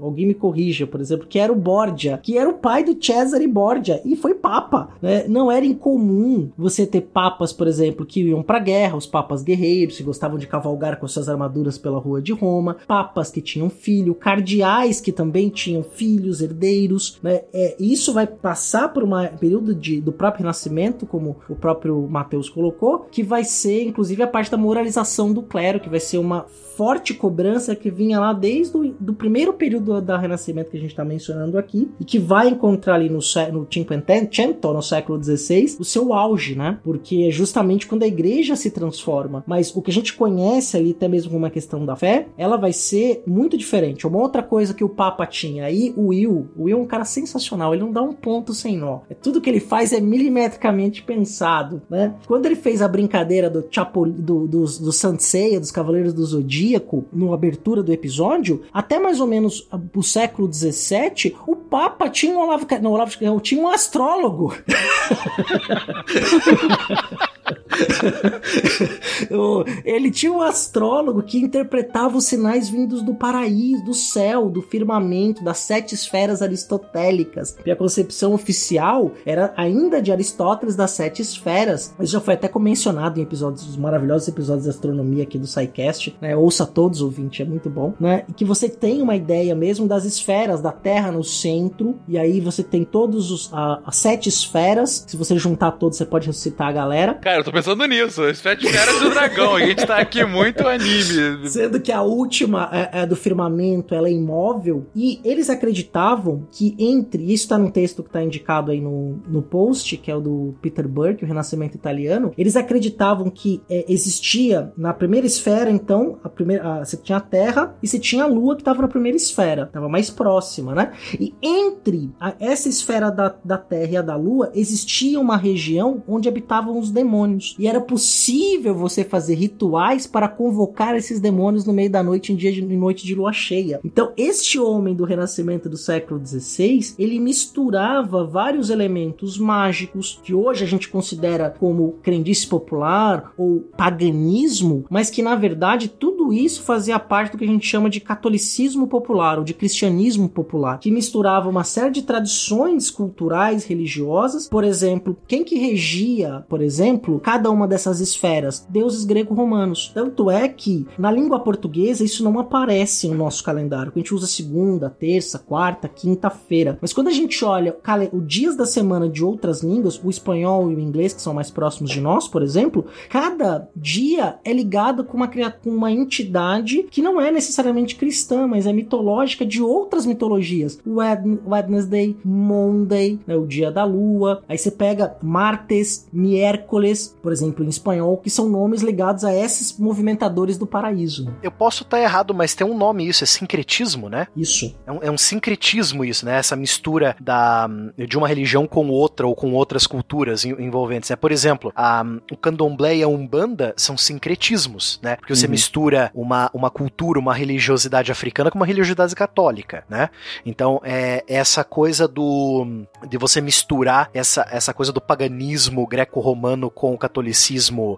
Speaker 3: alguém me corrija, por exemplo, que era o Borgia, que era o pai do Cesare Borgia, e foi papa. né? Não era incomum você ter papas, por exemplo, que iam pra guerra, os papas guerreiros, que gostavam de cavalgar com suas armaduras pela rua de Roma, papas que tinham filho, cardeais que também tinham filhos, herdeiros. Né? É, isso vai passar por um período de, do próprio Renascimento, como o próprio Mateus colocou, que vai ser, inclusive, a parte da moralização do clero, que vai ser uma forte cobrança que vinha lá desde o do primeiro período da Renascimento que a gente está mencionando aqui, e que vai encontrar ali no, no Cinquecento, no século XVI, o seu auge, né? Porque é justamente quando a igreja se transforma. Mas Mas o que a gente conhece ali, até mesmo com uma questão da fé, ela vai ser muito diferente. Uma outra coisa que o Papa tinha aí, o Will, o Will é um cara sensacional, ele não dá um ponto sem nó. É, tudo que ele faz é milimetricamente pensado, né? Quando ele fez a brincadeira do Chapo, do, dos, do Sanseia, dos Cavaleiros do Zodíaco, no abertura do episódio, até mais ou menos o século XVII, o Papa tinha um Olavo, não, Olavo, tinha um astrólogo. *laughs* *laughs* Ele tinha um astrólogo que interpretava os sinais vindos do paraíso, do céu, do firmamento, das sete esferas aristotélicas. E a concepção oficial era ainda de Aristóteles das sete esferas. Isso já foi até mencionado em episódios, os maravilhosos episódios de astronomia aqui do SciCast, né? Ouça todos, ouvinte, é muito bom, né? E que você tem uma ideia mesmo das esferas, da Terra no centro, e aí você tem todos os a, as sete esferas. Se você juntar todos, você pode ressuscitar a galera.
Speaker 1: Cara, eu tô pensando nisso. As sete esferas do dragão. A gente tá aqui muito anime.
Speaker 3: Sendo que a última é, é do firmamento, ela é imóvel. E eles acreditavam que entre. Isso tá num texto que tá indicado aí no, no post, que é o do Peter Burke, o Renascimento Italiano. Eles acreditavam que é, existia na primeira esfera, então, a primeira, a, você tinha a Terra e você tinha a Lua que estava na primeira esfera, estava mais próxima, né? E entre a, essa esfera da, da Terra e a da Lua existia uma região onde habitavam os demônios. E era possível você fazer rituais para convocar esses demônios no meio da noite em dia de em noite de lua cheia. Então, este homem do Renascimento do século XVI, ele misturava vários elementos mágicos que hoje a gente considera como crendice popular ou paganismo, mas que na verdade tudo isso fazia parte do que a gente chama de catolicismo popular ou de cristianismo popular, que misturava uma série de tradições culturais, religiosas. Por exemplo, quem que regia, por exemplo, cada uma dessas esferas? Deuses grego-romanos. Tanto é que na língua portuguesa isso não aparece no nosso calendário. A gente usa segunda, terça, quarta, quinta-feira. Mas quando a gente olha os dias da semana de outras línguas, o espanhol e o inglês, que são mais próximos de nós, por exemplo, cada dia é ligado com uma, com uma entidade que não é necessariamente cristã, mas é mitológica de outras mitologias. Wednesday, Monday, né, o dia da lua. Aí você pega Martes, miércoles, por exemplo, em espanhol, que são nomes ligados a esses movimentadores do paraíso.
Speaker 2: Eu posso estar errado, mas tem um nome isso, é sincretismo, né?
Speaker 3: Isso.
Speaker 2: É um, é um sincretismo isso, né? Essa mistura da, de uma religião com outra ou com outras culturas envolventes. Né? Por exemplo, a, o candomblé e a umbanda são sincretismos, né? Porque você uhum. mistura uma, uma cultura, uma religiosidade africana com uma religiosidade católica, né? Então, é essa coisa do de você misturar essa, essa coisa do paganismo greco-romano com o catolicismo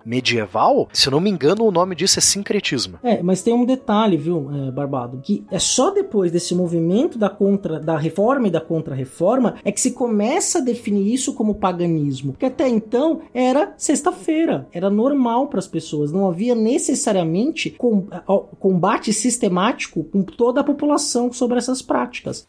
Speaker 2: medieval, se eu não me engano, o nome disso é sincretismo.
Speaker 3: É, mas tem um detalhe, viu, é, Barbado, que é só depois desse movimento da contra da reforma e da contra-reforma é que se começa a definir isso como paganismo, porque até então era sexta-feira, era normal para as pessoas, não havia necessariamente combate sistemático com toda a população sobre essas práticas.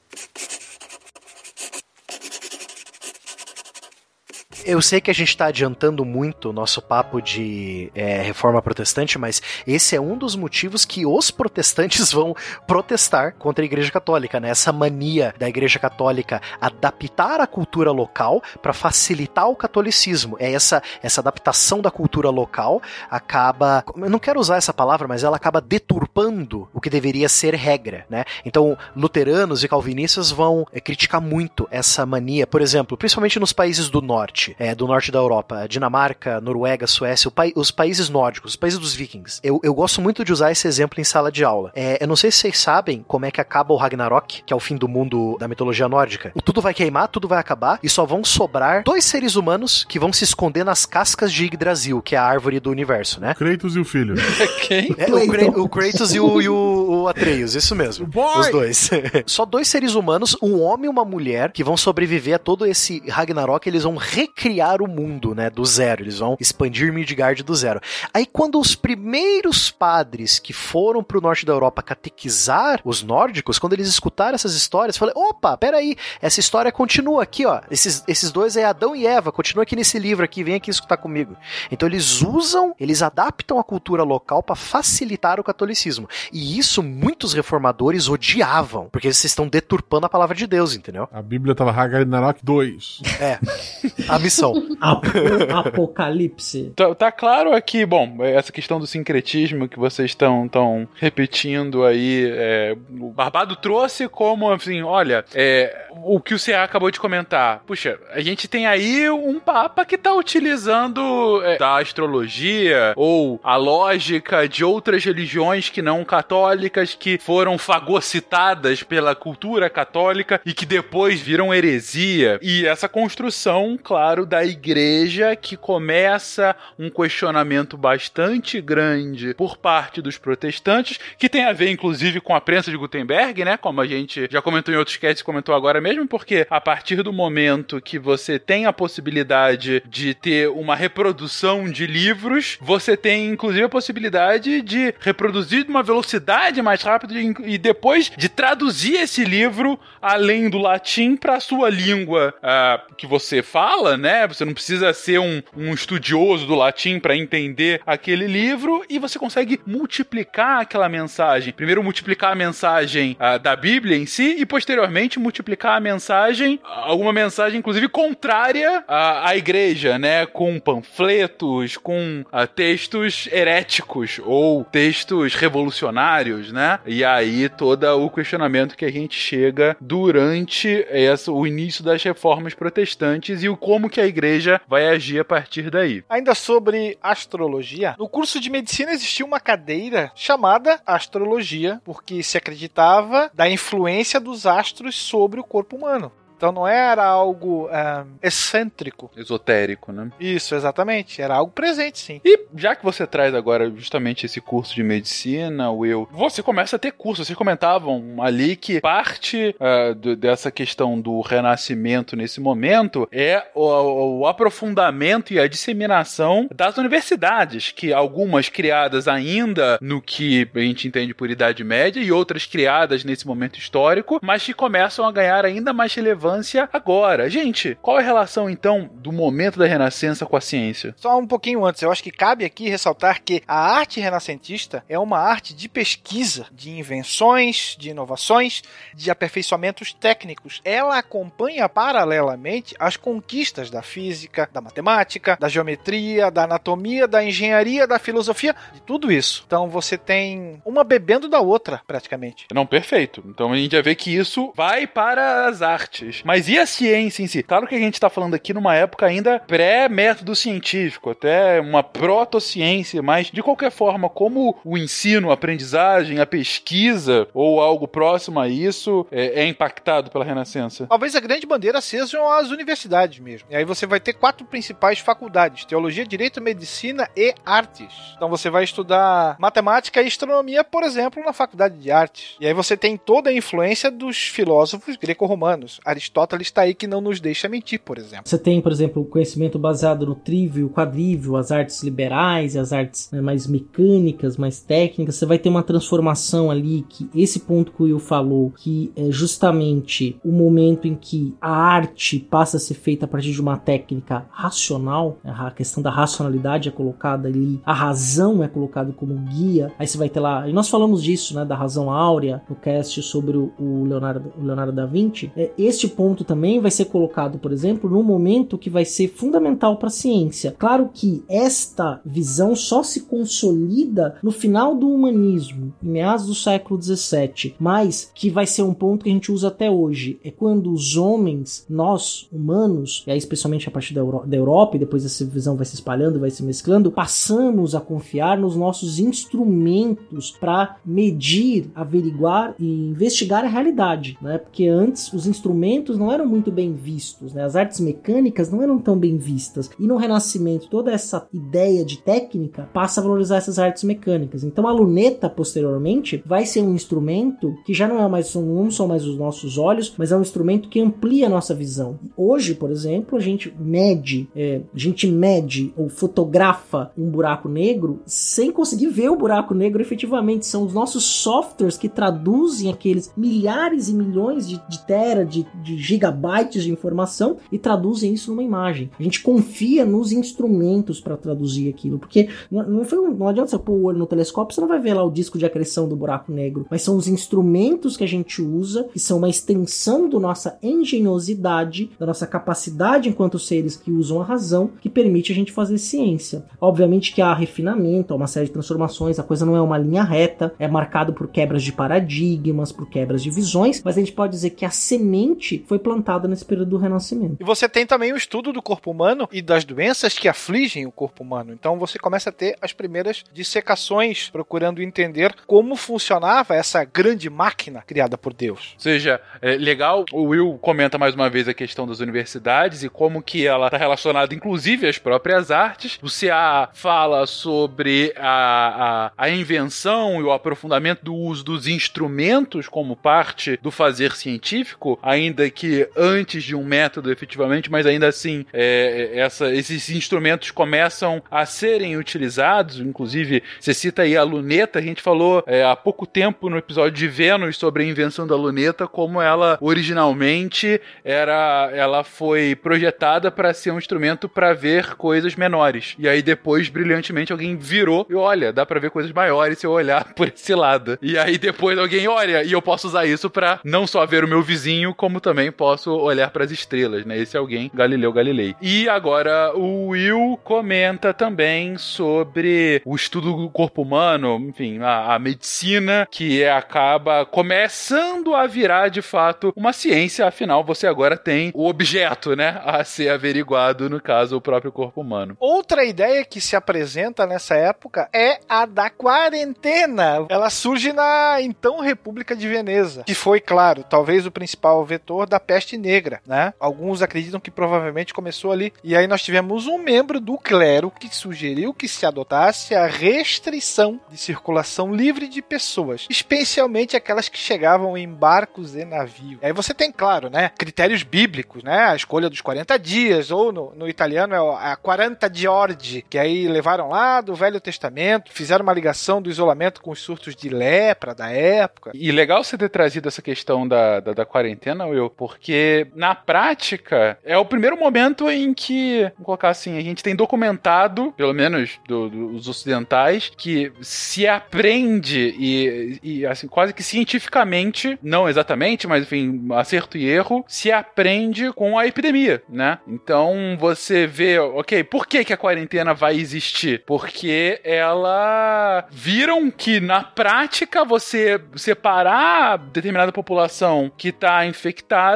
Speaker 2: Eu sei que a gente está adiantando muito o nosso papo de é, reforma protestante, mas esse é um dos motivos que os protestantes *laughs* vão protestar contra a Igreja Católica, né? Essa mania da Igreja Católica adaptar a cultura local para facilitar o catolicismo. É essa essa adaptação da cultura local acaba, eu não quero usar essa palavra, mas ela acaba deturpando o que deveria ser regra, né? Então, luteranos e calvinistas vão é, criticar muito essa mania, por exemplo, principalmente nos países do norte é, do norte da Europa, Dinamarca, Noruega, Suécia, os países nórdicos, os países dos vikings. Eu, eu gosto muito de usar esse exemplo em sala de aula. É, eu não sei se vocês sabem como é que acaba o Ragnarok, que é o fim do mundo da mitologia nórdica. Tudo vai queimar, tudo vai acabar e só vão sobrar dois seres humanos que vão se esconder nas cascas de Yggdrasil, que é a árvore do universo, né?
Speaker 5: Kratos e o filho. *laughs*
Speaker 2: Quem? É, o, Kra o, Kratos e o, e o, o Atreus, isso mesmo. Os dois. *laughs* só dois seres humanos, um homem e uma mulher, que vão sobreviver a todo esse Ragnarok, eles vão recriar criar o mundo, né, do zero. Eles vão expandir Midgard do zero. Aí quando os primeiros padres que foram pro norte da Europa catequizar os nórdicos, quando eles escutaram essas histórias, falaram: opa, peraí, essa história continua aqui, ó. Esses, esses dois é Adão e Eva, continua aqui nesse livro aqui, vem aqui escutar comigo. Então eles usam, eles adaptam a cultura local para facilitar o catolicismo. E isso muitos reformadores odiavam, porque vocês estão deturpando a palavra de Deus, entendeu?
Speaker 5: A Bíblia tava Ragnarok 2.
Speaker 2: É. *laughs* A missão.
Speaker 3: Apo- Apocalipse.
Speaker 1: Tá, tá claro aqui, bom, essa questão do sincretismo que vocês estão tão repetindo aí, é, o Barbado trouxe como assim, olha, é, o que o CA acabou de comentar. Puxa, a gente tem aí um papa que tá utilizando é, da astrologia ou a lógica de outras religiões que não católicas que foram fagocitadas pela cultura católica e que depois viram heresia. E essa construção, claro, da igreja que começa um questionamento bastante grande por parte dos protestantes, que tem a ver inclusive com a prensa de Gutenberg, né? Como a gente já comentou em outros casts, comentou agora mesmo, porque a partir do momento que você tem a possibilidade de ter uma reprodução de livros, você tem inclusive a possibilidade de reproduzir de uma velocidade mais rápida e depois de traduzir esse livro além do latim para a sua língua ah, que você fala, né? Você não precisa ser um, um estudioso do latim para entender aquele livro e você consegue multiplicar aquela mensagem. Primeiro multiplicar a mensagem ah, da Bíblia em si e posteriormente multiplicar a mensagem, alguma mensagem inclusive contrária à, à igreja, né? Com panfletos, com ah, textos heréticos ou textos revolucionários, né? E aí todo o questionamento que a gente chega durante essa, o início das reformas protestantes e o como que a igreja vai agir a partir daí.
Speaker 6: Ainda sobre astrologia, no curso de medicina existia uma cadeira chamada astrologia, porque se acreditava da influência dos astros sobre o corpo humano. Então não era algo ah, excêntrico.
Speaker 1: Esotérico, né?
Speaker 6: Isso, exatamente. Era algo presente, sim.
Speaker 1: E já que você traz agora justamente esse curso de medicina, Will, você começa a ter curso. Vocês comentavam ali que parte ah, do- dessa questão do renascimento nesse momento é o, o aprofundamento e a disseminação das universidades, que algumas criadas ainda no que a gente entende por Idade Média e outras criadas nesse momento histórico, mas que começam a ganhar ainda mais relevância agora. Gente, qual é a relação então do momento da Renascença com a ciência?
Speaker 6: Só um pouquinho antes, eu acho que cabe aqui ressaltar que a arte renascentista é uma arte de pesquisa, de invenções, de inovações, de aperfeiçoamentos técnicos. Ela acompanha paralelamente as conquistas da física, da matemática, da geometria, da anatomia, da engenharia, da filosofia, de tudo isso. Então você tem uma bebendo da outra, praticamente.
Speaker 1: Não, perfeito. Então a gente já vê que isso vai para as artes. Mas e a ciência em si? Claro que a gente está falando aqui numa época ainda pré-método científico, até uma protociência, mas de qualquer forma, como o ensino, a aprendizagem, a pesquisa ou algo próximo a isso é, é impactado pela Renascença?
Speaker 6: Talvez a grande bandeira sejam as universidades mesmo. E aí você vai ter quatro principais faculdades: teologia, direito, medicina e artes. Então você vai estudar matemática e astronomia, por exemplo, na faculdade de artes. E aí você tem toda a influência dos filósofos greco-romanos. Aristóteles está aí que não nos deixa mentir, por exemplo.
Speaker 3: Você tem, por exemplo, o conhecimento baseado no trívio, quadrívio, as artes liberais, as artes né, mais mecânicas, mais técnicas. Você vai ter uma transformação ali que esse ponto que o Will falou, que é justamente o momento em que a arte passa a ser feita a partir de uma técnica racional, a questão da racionalidade é colocada ali, a razão é colocada como guia. Aí você vai ter lá, e nós falamos disso, né, da razão áurea no cast sobre o Leonardo, o Leonardo da Vinci. É, este ponto também vai ser colocado, por exemplo, num momento que vai ser fundamental para a ciência. Claro que esta visão só se consolida no final do humanismo, em meados do século XVII, mas que vai ser um ponto que a gente usa até hoje. É quando os homens, nós, humanos, e aí especialmente a partir da, Euro- da Europa, e depois essa visão vai se espalhando, vai se mesclando, passamos a confiar nos nossos instrumentos para medir, averiguar e investigar a realidade, né? Porque antes os instrumentos não eram muito bem vistos, né? As artes mecânicas não eram tão bem vistas. E no Renascimento, toda essa ideia de técnica passa a valorizar essas artes mecânicas. Então a luneta, posteriormente, vai ser um instrumento que já não é mais não são mais os nossos olhos, mas é um instrumento que amplia a nossa visão. Hoje, por exemplo, a gente mede, é, a gente mede ou fotografa um buraco negro sem conseguir ver o buraco negro efetivamente. São os nossos softwares que traduzem aqueles milhares e milhões de, de tera de, de gigabytes de informação e traduzem isso numa imagem. A gente confia nos instrumentos para traduzir aquilo, porque não, foi, não adianta você pôr o olho no telescópio, você não vai ver lá o disco de acreção do buraco negro, mas são os instrumentos que a gente usa, que são uma extensão da nossa engenhosidade, da nossa capacidade enquanto seres que usam a razão, que permite a gente fazer ciência. Obviamente que há refinamento, há uma série de transformações, a coisa não é uma linha reta, é marcado por quebras de paradigmas, por quebras de visões, mas a gente pode dizer que a semente foi plantada nesse período do Renascimento.
Speaker 6: E você tem também o estudo do corpo humano e das doenças que afligem o corpo humano. Então você começa a ter as primeiras dissecações, procurando entender como funcionava essa grande máquina criada por Deus.
Speaker 1: Ou seja, é legal, o Will comenta mais uma vez a questão das universidades e como que ela está relacionada, inclusive, às próprias artes. O CA fala sobre a, a, a invenção e o aprofundamento do uso dos instrumentos como parte do fazer científico, ainda que antes de um método efetivamente, mas ainda assim é, essa, esses instrumentos começam a serem utilizados. Inclusive, você cita aí a luneta, a gente falou é, há pouco tempo no episódio de Vênus sobre a invenção da luneta, como ela originalmente era, ela foi projetada para ser um instrumento para ver coisas menores. E aí depois, brilhantemente, alguém virou e olha, dá para ver coisas maiores se eu olhar *laughs* por esse lado. E aí depois alguém olha e eu posso usar isso para não só ver o meu vizinho, como também posso olhar para as estrelas, né? Esse é alguém, Galileu Galilei. E agora o Will comenta também sobre o estudo do corpo humano, enfim, a, a medicina que acaba começando a virar de fato uma ciência, afinal você agora tem o objeto, né, a ser averiguado, no caso, o próprio corpo humano.
Speaker 6: Outra ideia que se apresenta nessa época é a da quarentena. Ela surge na então República de Veneza, que foi, claro, talvez o principal vetor da peste negra, né? Alguns acreditam que provavelmente começou ali. E aí nós tivemos um membro do clero que sugeriu que se adotasse a restrição de circulação livre de pessoas, especialmente aquelas que chegavam em barcos e navios. Aí você tem, claro, né, critérios bíblicos, né? A escolha dos 40 dias, ou no, no italiano é a 40 giorgi, que aí levaram lá do Velho Testamento, fizeram uma ligação do isolamento com os surtos de lepra da época.
Speaker 1: E legal você ter trazido essa questão da, da, da quarentena, Will, porque na prática é o primeiro momento em que, vamos colocar assim, a gente tem documentado, pelo menos do, dos ocidentais, que se aprende e, e, assim, quase que cientificamente, não exatamente, mas enfim, acerto e erro, se aprende com a epidemia, né? Então você vê, ok, por que, que a quarentena vai existir? Porque ela viram que na prática você separar determinada população que está infectada,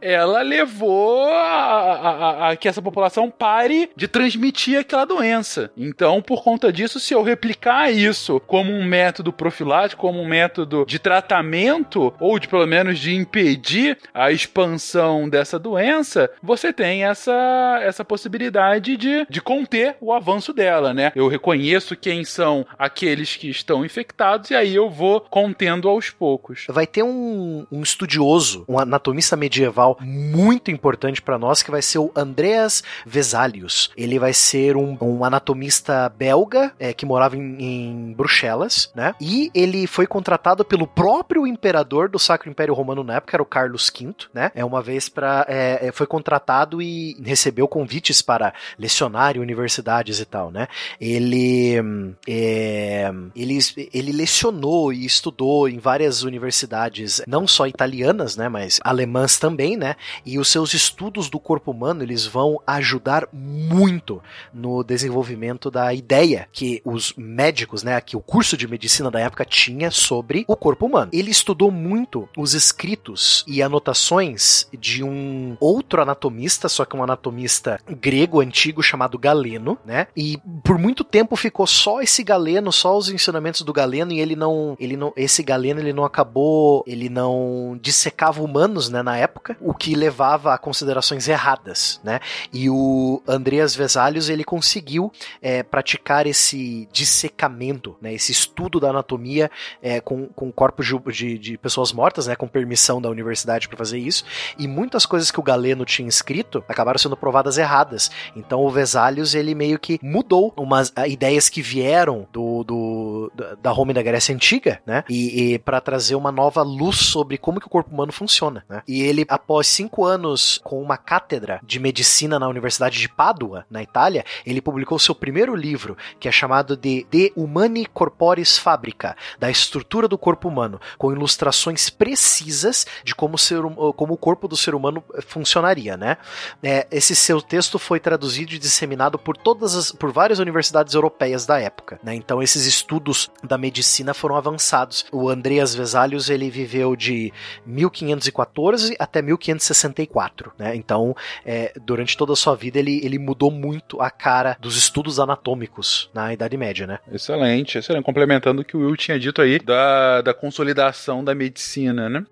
Speaker 1: ela levou a, a, a, a, que essa população pare de transmitir aquela doença. Então, por conta disso, se eu replicar isso como um método profilático, como um método de tratamento, ou de pelo menos de impedir a expansão dessa doença, você tem essa, essa possibilidade de, de conter o avanço dela, né? Eu reconheço quem são aqueles que estão infectados e aí eu vou contendo aos poucos.
Speaker 2: Vai ter um, um estudioso, um anatomista medieval muito importante para nós que vai ser o Andreas Vesalius. Ele vai ser um, um anatomista belga é, que morava em, em, Bruxelas, né? E ele foi contratado pelo próprio imperador do Sacro Império Romano na época, era o Carlos V, né? É uma vez para é, é, foi contratado e recebeu convites para lecionar em universidades e tal, né? Ele é, ele, ele lecionou e estudou em várias universidades, não só italianas, né? Mas alemãs também, né? E os seus estudos do corpo humano eles vão ajudar muito no desenvolvimento da ideia que os médicos, né, que o curso de medicina da época tinha sobre o corpo humano. Ele estudou muito os escritos e anotações de um outro anatomista, só que um anatomista grego antigo chamado Galeno, né? E por muito tempo ficou só esse Galeno, só os ensinamentos do Galeno e ele não, ele não, esse Galeno ele não acabou, ele não dissecava humanos, né, na época, o que levava a considerações erradas, né? E o Andreas Vesalius ele conseguiu é, praticar esse dissecamento, né? Esse estudo da anatomia é, com, com corpos de, de, pessoas mortas, né? Com permissão da universidade para fazer isso. E muitas coisas que o Galeno tinha escrito acabaram sendo provadas erradas. Então o Vesalius ele meio que mudou umas ideias que vieram do, do da Roma e da Grécia antiga, né? E, e para trazer uma nova luz sobre como que o corpo humano funciona, né? E Ele, após cinco anos com uma cátedra de medicina na Universidade de Pádua, na Itália, ele publicou seu primeiro livro, que é chamado de De Humani Corporis Fabrica, da estrutura do corpo humano, com ilustrações precisas de como, ser, hum, como o corpo do ser humano funcionaria, né? É, esse seu texto foi traduzido e disseminado por todas as, por várias universidades europeias da época, né? Então esses estudos da medicina foram avançados. O Andreas Vesalius ele viveu de 1514 até 1564, né? Então é, durante toda a sua vida ele, ele mudou muito a cara dos estudos anatômicos na Idade Média, né?
Speaker 1: Excelente, excelente. Complementando o que o Will tinha dito aí da, da consolidação da medicina, né?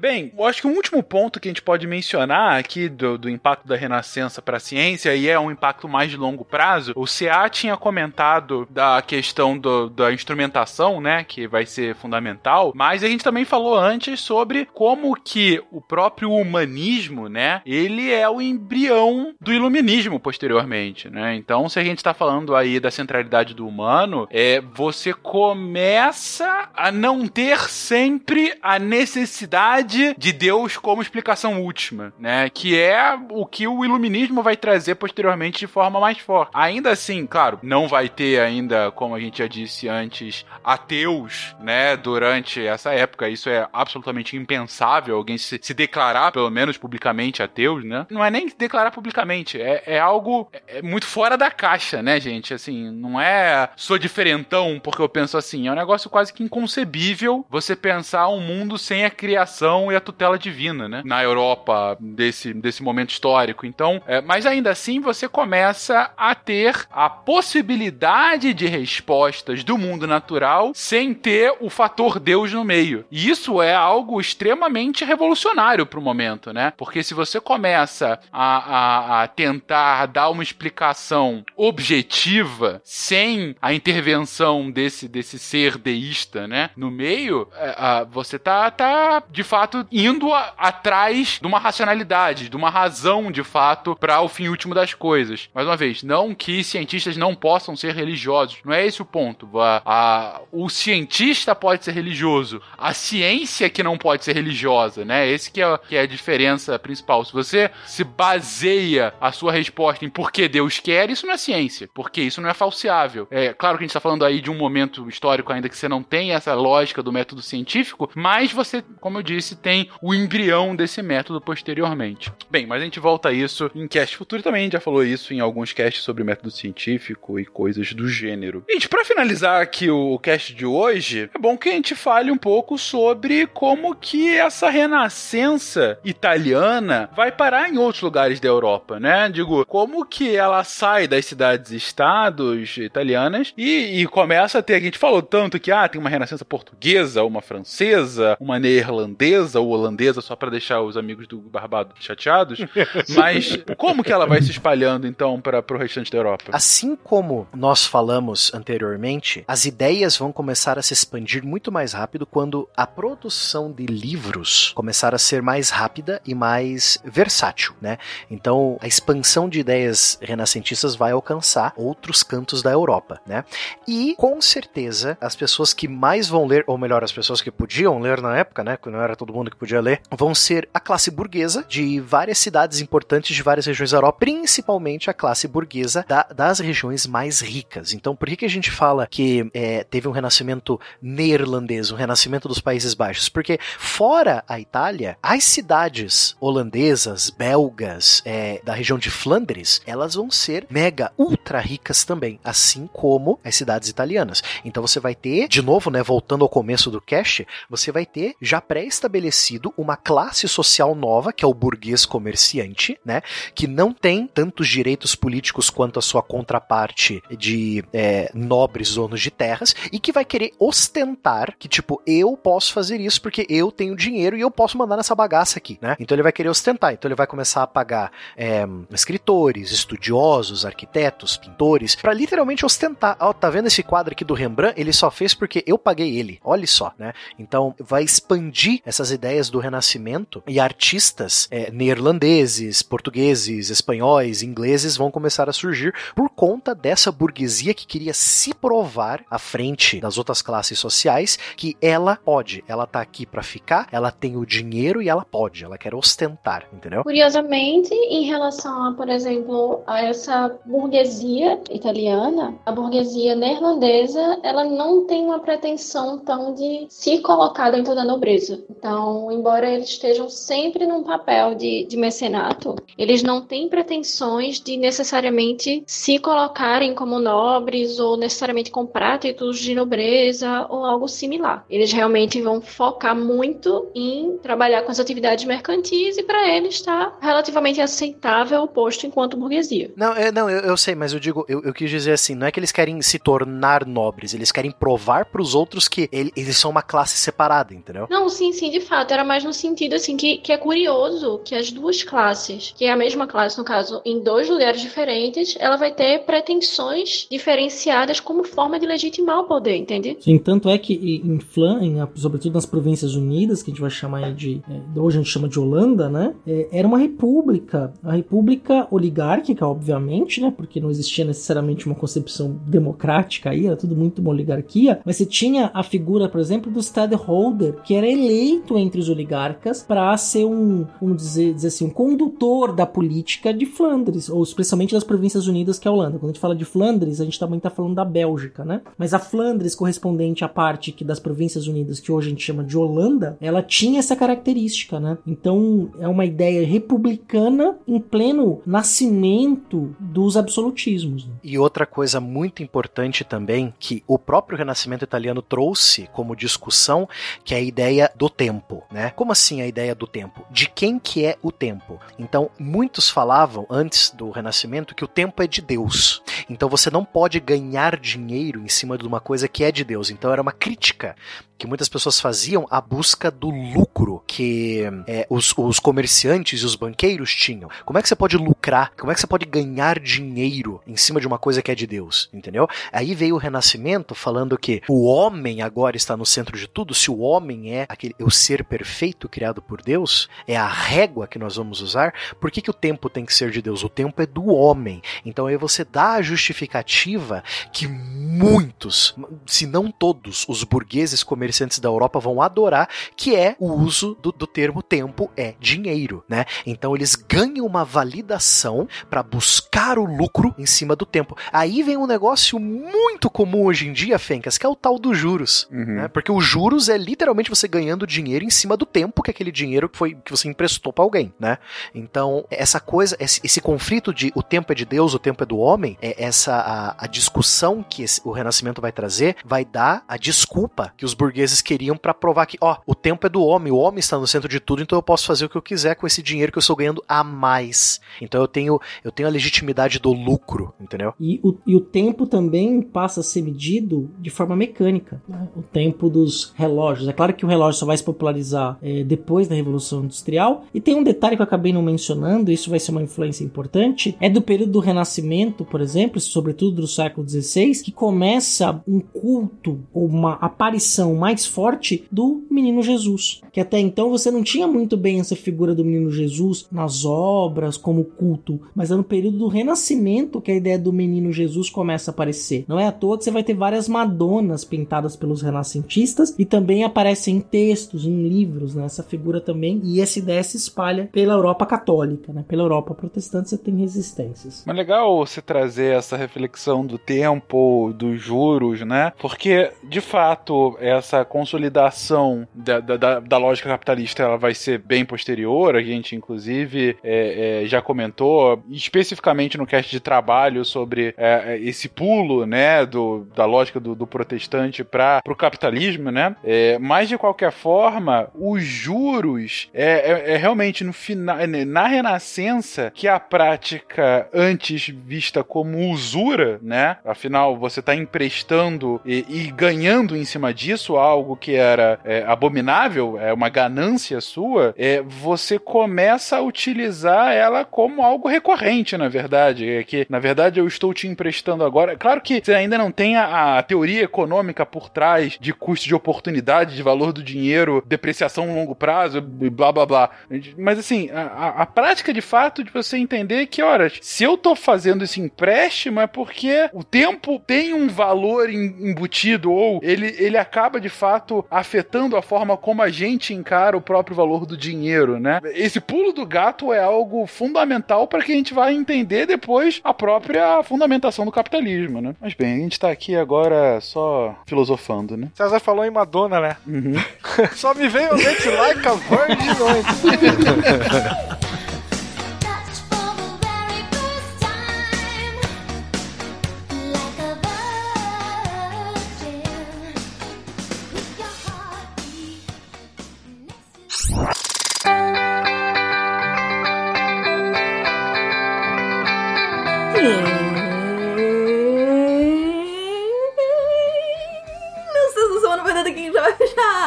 Speaker 1: Bem, eu acho que um último ponto que a gente pode mencionar aqui do, do impacto da Renascença para a ciência, e é um impacto mais de longo prazo, o CA tinha comentado da questão do, da instrumentação, né, que vai ser fundamental, mas a gente também falou antes sobre como que o próprio humanismo, né, ele é o embrião do iluminismo posteriormente, né, então se a gente está falando aí da centralidade do humano, é, você começa a não ter sempre a necessidade de Deus como explicação última, né? Que é o que o iluminismo vai trazer posteriormente de forma mais forte. Ainda assim, claro, não vai ter ainda, como a gente já disse antes, ateus, né? Durante essa época, isso é absolutamente impensável alguém se, se declarar, pelo menos publicamente, ateus, né? Não é nem declarar publicamente, é, é algo é muito fora da caixa, né, gente? Assim, não é sou diferentão porque eu penso assim, é um negócio quase que inconcebível você pensar um mundo sem a criação e a tutela divina, né? Na Europa desse, desse momento histórico. Então, é, mas ainda assim você começa a ter a possibilidade de respostas do mundo natural sem ter o fator Deus no meio. E isso é algo extremamente revolucionário para o momento, né? Porque se você começa a, a, a tentar dar uma explicação objetiva sem a intervenção desse, desse ser deísta, né? No meio, é, a, você tá, tá de fato fato indo a, atrás de uma racionalidade, de uma razão de fato para o fim último das coisas. Mais uma vez, não que cientistas não possam ser religiosos, não é esse o ponto. A, a, o cientista pode ser religioso, a ciência que não pode ser religiosa, né? Esse que é, que é a diferença principal. Se você se baseia a sua resposta em por que Deus quer, isso não é ciência, porque isso não é falseável. É claro que a gente está falando aí de um momento histórico ainda que você não tem essa lógica do método científico, mas você, como eu disse, tem o embrião desse método posteriormente. Bem, mas a gente volta a isso em cast futuro também, a gente já falou isso em alguns casts sobre método científico e coisas do gênero. Gente, para finalizar aqui o cast de hoje, é bom que a gente fale um pouco sobre como que essa renascença italiana vai parar em outros lugares da Europa, né? Digo, como que ela sai das cidades-estados italianas e, e começa a ter, a gente falou tanto que, ah, tem uma renascença portuguesa, uma francesa, uma neerlandesa, inglesa ou holandesa, só para deixar os amigos do Barbado chateados. *laughs* Mas como que ela vai se espalhando, então, para o restante da Europa?
Speaker 2: Assim como nós falamos anteriormente, as ideias vão começar a se expandir muito mais rápido quando a produção de livros começar a ser mais rápida e mais versátil, né? Então, a expansão de ideias renascentistas vai alcançar outros cantos da Europa, né? E, com certeza, as pessoas que mais vão ler, ou melhor, as pessoas que podiam ler na época, né? Que não era todo mundo que podia ler, vão ser a classe burguesa de várias cidades importantes de várias regiões da Europa, principalmente a classe burguesa da, das regiões mais ricas. Então, por que, que a gente fala que é, teve um renascimento neerlandês, um renascimento dos Países Baixos? Porque fora a Itália, as cidades holandesas, belgas, é, da região de Flandres, elas vão ser mega ultra ricas também, assim como as cidades italianas. Então você vai ter, de novo, né, voltando ao começo do cast, você vai ter já pré-estabelecido estabelecido uma classe social nova, que é o burguês comerciante, né? Que não tem tantos direitos políticos quanto a sua contraparte de é, nobres donos de terras e que vai querer ostentar que, tipo, eu posso fazer isso porque eu tenho dinheiro e eu posso mandar nessa bagaça aqui, né? Então ele vai querer ostentar. Então ele vai começar a pagar é, escritores, estudiosos, arquitetos, pintores, para literalmente ostentar. Ó, oh, tá vendo esse quadro aqui do Rembrandt? Ele só fez porque eu paguei ele. Olha só, né? Então vai expandir essas essas ideias do Renascimento e artistas é, neerlandeses, portugueses, espanhóis, ingleses vão começar a surgir por conta dessa burguesia que queria se provar à frente das outras classes sociais que ela pode, ela tá aqui para ficar, ela tem o dinheiro e ela pode, ela quer ostentar, entendeu?
Speaker 4: Curiosamente, em relação a, por exemplo, a essa burguesia italiana, a burguesia neerlandesa, ela não tem uma pretensão tão de se colocar dentro da nobreza. Então, embora eles estejam sempre num papel de, de mecenato, eles não têm pretensões de necessariamente se colocarem como nobres ou necessariamente comprar títulos de nobreza ou algo similar. Eles realmente vão focar muito em trabalhar com as atividades mercantis e para eles está relativamente aceitável o posto enquanto burguesia.
Speaker 2: Não, é, não eu, eu sei, mas eu digo, eu, eu, quis dizer assim, não é que eles querem se tornar nobres, eles querem provar para os outros que ele, eles são uma classe separada, entendeu?
Speaker 4: Não, sim, sim, de fato, era mais no sentido assim que, que é curioso que as duas classes, que é a mesma classe no caso, em dois lugares diferentes, ela vai ter pretensões diferenciadas como forma de legitimar o poder, entende?
Speaker 3: Sim, tanto é que em Flan, sobretudo nas Províncias Unidas, que a gente vai chamar de, é, hoje a gente chama de Holanda, né? É, era uma república, a república oligárquica, obviamente, né? Porque não existia necessariamente uma concepção democrática aí, era tudo muito uma oligarquia, mas você tinha a figura, por exemplo, do stadtholder, que era eleito entre os oligarcas para ser um, dizer, dizer assim, um condutor da política de Flandres, ou especialmente das Províncias Unidas, que é a Holanda. Quando a gente fala de Flandres, a gente também está falando da Bélgica, né? Mas a Flandres correspondente à parte que das Províncias Unidas, que hoje a gente chama de Holanda, ela tinha essa característica, né? Então é uma ideia republicana em pleno nascimento dos absolutismos. Né?
Speaker 2: E outra coisa muito importante também que o próprio Renascimento italiano trouxe como discussão, que é a ideia do tempo, né? Como assim a ideia do tempo? De quem que é o tempo? Então, muitos falavam antes do Renascimento que o tempo é de Deus. Então você não pode ganhar dinheiro em cima de uma coisa que é de Deus. Então era uma crítica que muitas pessoas faziam a busca do lucro que é, os, os comerciantes e os banqueiros tinham. Como é que você pode lucrar? Como é que você pode ganhar dinheiro em cima de uma coisa que é de Deus? Entendeu? Aí veio o Renascimento falando que o homem agora está no centro de tudo. Se o homem é aquele, o ser perfeito criado por Deus, é a régua que nós vamos usar. Por que, que o tempo tem que ser de Deus? O tempo é do homem. Então aí você dá a justificativa que muitos, se não todos, os burgueses comerciantes comerciantes da Europa vão adorar, que é o uso do, do termo tempo é dinheiro, né? Então eles ganham uma validação para buscar o lucro em cima do tempo. Aí vem um negócio muito comum hoje em dia, Fencas, que é o tal dos juros, uhum. né? Porque os juros é literalmente você ganhando dinheiro em cima do tempo que aquele dinheiro foi que você emprestou para alguém, né? Então essa coisa, esse, esse, conflito de o tempo é de Deus, o tempo é do homem, é essa a, a discussão que esse, o Renascimento vai trazer, vai dar a desculpa que os burgueses queriam para provar que, ó, o tempo é do homem, o homem está no centro de tudo, então eu posso fazer o que eu quiser com esse dinheiro que eu estou ganhando a mais. Então eu tenho, eu tenho a legitimidade do lucro, entendeu?
Speaker 3: E o, e o tempo também passa a ser medido de forma mecânica. Né? O tempo dos relógios. É claro que o relógio só vai se popularizar é, depois da Revolução Industrial. E tem um detalhe que eu acabei não mencionando, isso vai ser uma influência importante, é do período do Renascimento, por exemplo, sobretudo do século XVI, que começa um culto uma aparição mais mais forte do menino Jesus. Que até então você não tinha muito bem essa figura do menino Jesus nas obras, como culto, mas é no período do Renascimento que a ideia do menino Jesus começa a aparecer. Não é à toa que você vai ter várias Madonas pintadas pelos renascentistas e também aparecem em textos, em livros, né? Essa figura também, e essa ideia se espalha pela Europa católica, né? Pela Europa protestante você tem resistências.
Speaker 1: Mas legal você trazer essa reflexão do tempo, dos juros, né? Porque, de fato, essa essa consolidação da, da, da, lógica capitalista ela vai ser bem posterior. A gente, inclusive, é, é, já comentou especificamente no cast de trabalho sobre é, é esse pulo né, do, da lógica do, do protestante para o capitalismo, né? É, mas, de qualquer forma, os juros é, é, realmente no final, na Renascença, que a prática antes vista como usura, né? Afinal, você está emprestando e, e ganhando em cima disso algo que era é, abominável, é uma ganância sua, é, você começa a utilizar ela como algo recorrente, na verdade. É que, na verdade, eu estou te emprestando agora. Claro que você ainda não tem a, a teoria econômica por trás de custo de oportunidade, de valor do dinheiro, depreciação a longo prazo, blá blá blá. Mas assim, a, a, prática de fato de você entender que, ora, se eu tô fazendo esse empréstimo é porque o tempo tem um valor embutido, ou ele, ele acaba de fato afetando a forma como a gente encara o próprio valor do dinheiro, né? Esse pulo do gato é algo fundamental para que a gente vá entender depois a própria fundamentação do capitalismo, né? Mas bem, a gente tá aqui agora só filosofando, né?
Speaker 6: César falou em Madonna, né?
Speaker 1: Uhum. *laughs*
Speaker 6: só me veio a mente like a virgin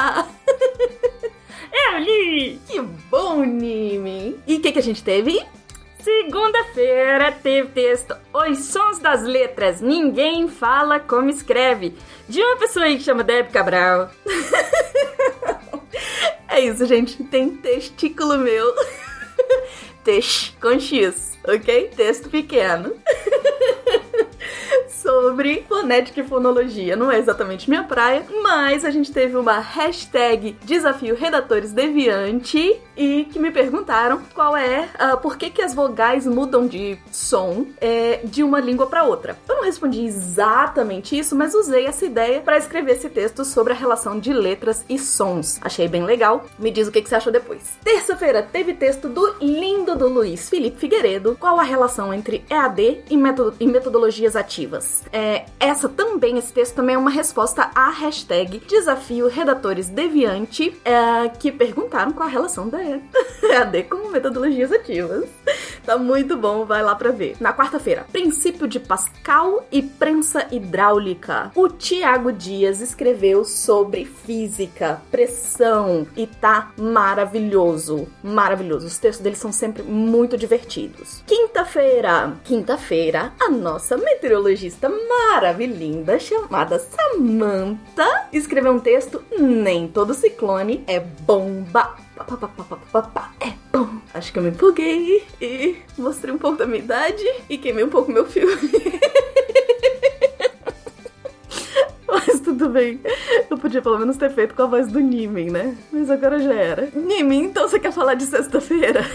Speaker 6: *laughs*
Speaker 9: que a gente teve? Segunda-feira teve texto Os Sons das Letras, Ninguém Fala Como Escreve, de uma pessoa aí que chama Deb Cabral. *laughs* é isso, gente. Tem testículo meu. *laughs* Tex com X, ok? Texto pequeno. *laughs* sobre fonética e fonologia. Não é exatamente minha praia, mas a gente teve uma hashtag Desafio Redatores Deviante e que me perguntaram qual é, uh, por que, que as vogais mudam de som é, de uma língua para outra. Eu não respondi exatamente isso, mas usei essa ideia para escrever esse texto sobre a relação de letras e sons. Achei bem legal. Me diz o que, que você achou depois. Terça-feira teve texto do lindo do Luiz Felipe Figueiredo. Qual a relação entre EAD e, metod e metodologias ativas? É, essa também, esse texto também é uma resposta à hashtag Desafio Redatores Deviante, é, que perguntaram qual a relação da EAD *laughs* com metodologias ativas. Tá muito bom, vai lá pra ver. Na quarta-feira, princípio de Pascal e prensa hidráulica. O Tiago Dias escreveu sobre física, pressão e tá maravilhoso. Maravilhoso. Os textos dele são sempre muito divertidos. Quinta-feira, quinta-feira, a nossa meteorologista maravilhinda chamada Samantha escreveu um texto Nem todo ciclone é bomba é bom. Acho que eu me empolguei e mostrei um pouco da minha idade e queimei um pouco meu filme. *laughs* Mas tudo bem. Eu podia pelo menos ter feito com a voz do Nimin, né? Mas agora já era. Nimin, então você quer falar de sexta-feira? *laughs*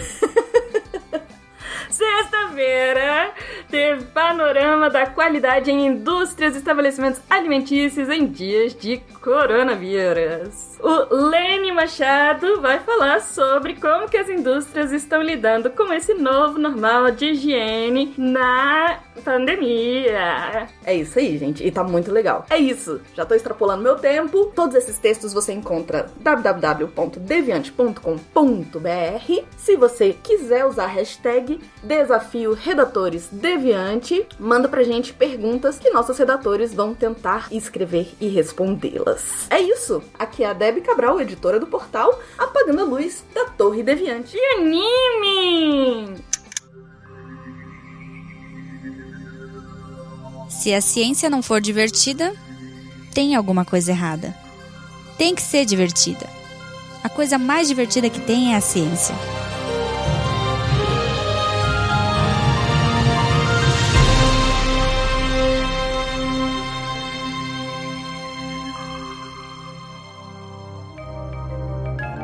Speaker 9: Sexta-feira teve panorama da qualidade em indústrias e estabelecimentos alimentícios em dias de coronavírus. O Lene Machado vai falar sobre como que as indústrias estão lidando com esse novo normal de higiene na pandemia. É isso aí, gente. E tá muito legal. É isso. Já tô extrapolando meu tempo. Todos esses textos você encontra www.deviante.com.br. Se você quiser usar a hashtag Desafio Redatores Deviante, manda pra gente perguntas que nossos redatores vão tentar escrever e respondê-las. É isso. Aqui é a Deb Cabral, editora do portal Apagando a Luz da Torre Deviante. E anime!
Speaker 7: Se a ciência não for divertida, tem alguma coisa errada. Tem que ser divertida. A coisa mais divertida que tem é a ciência.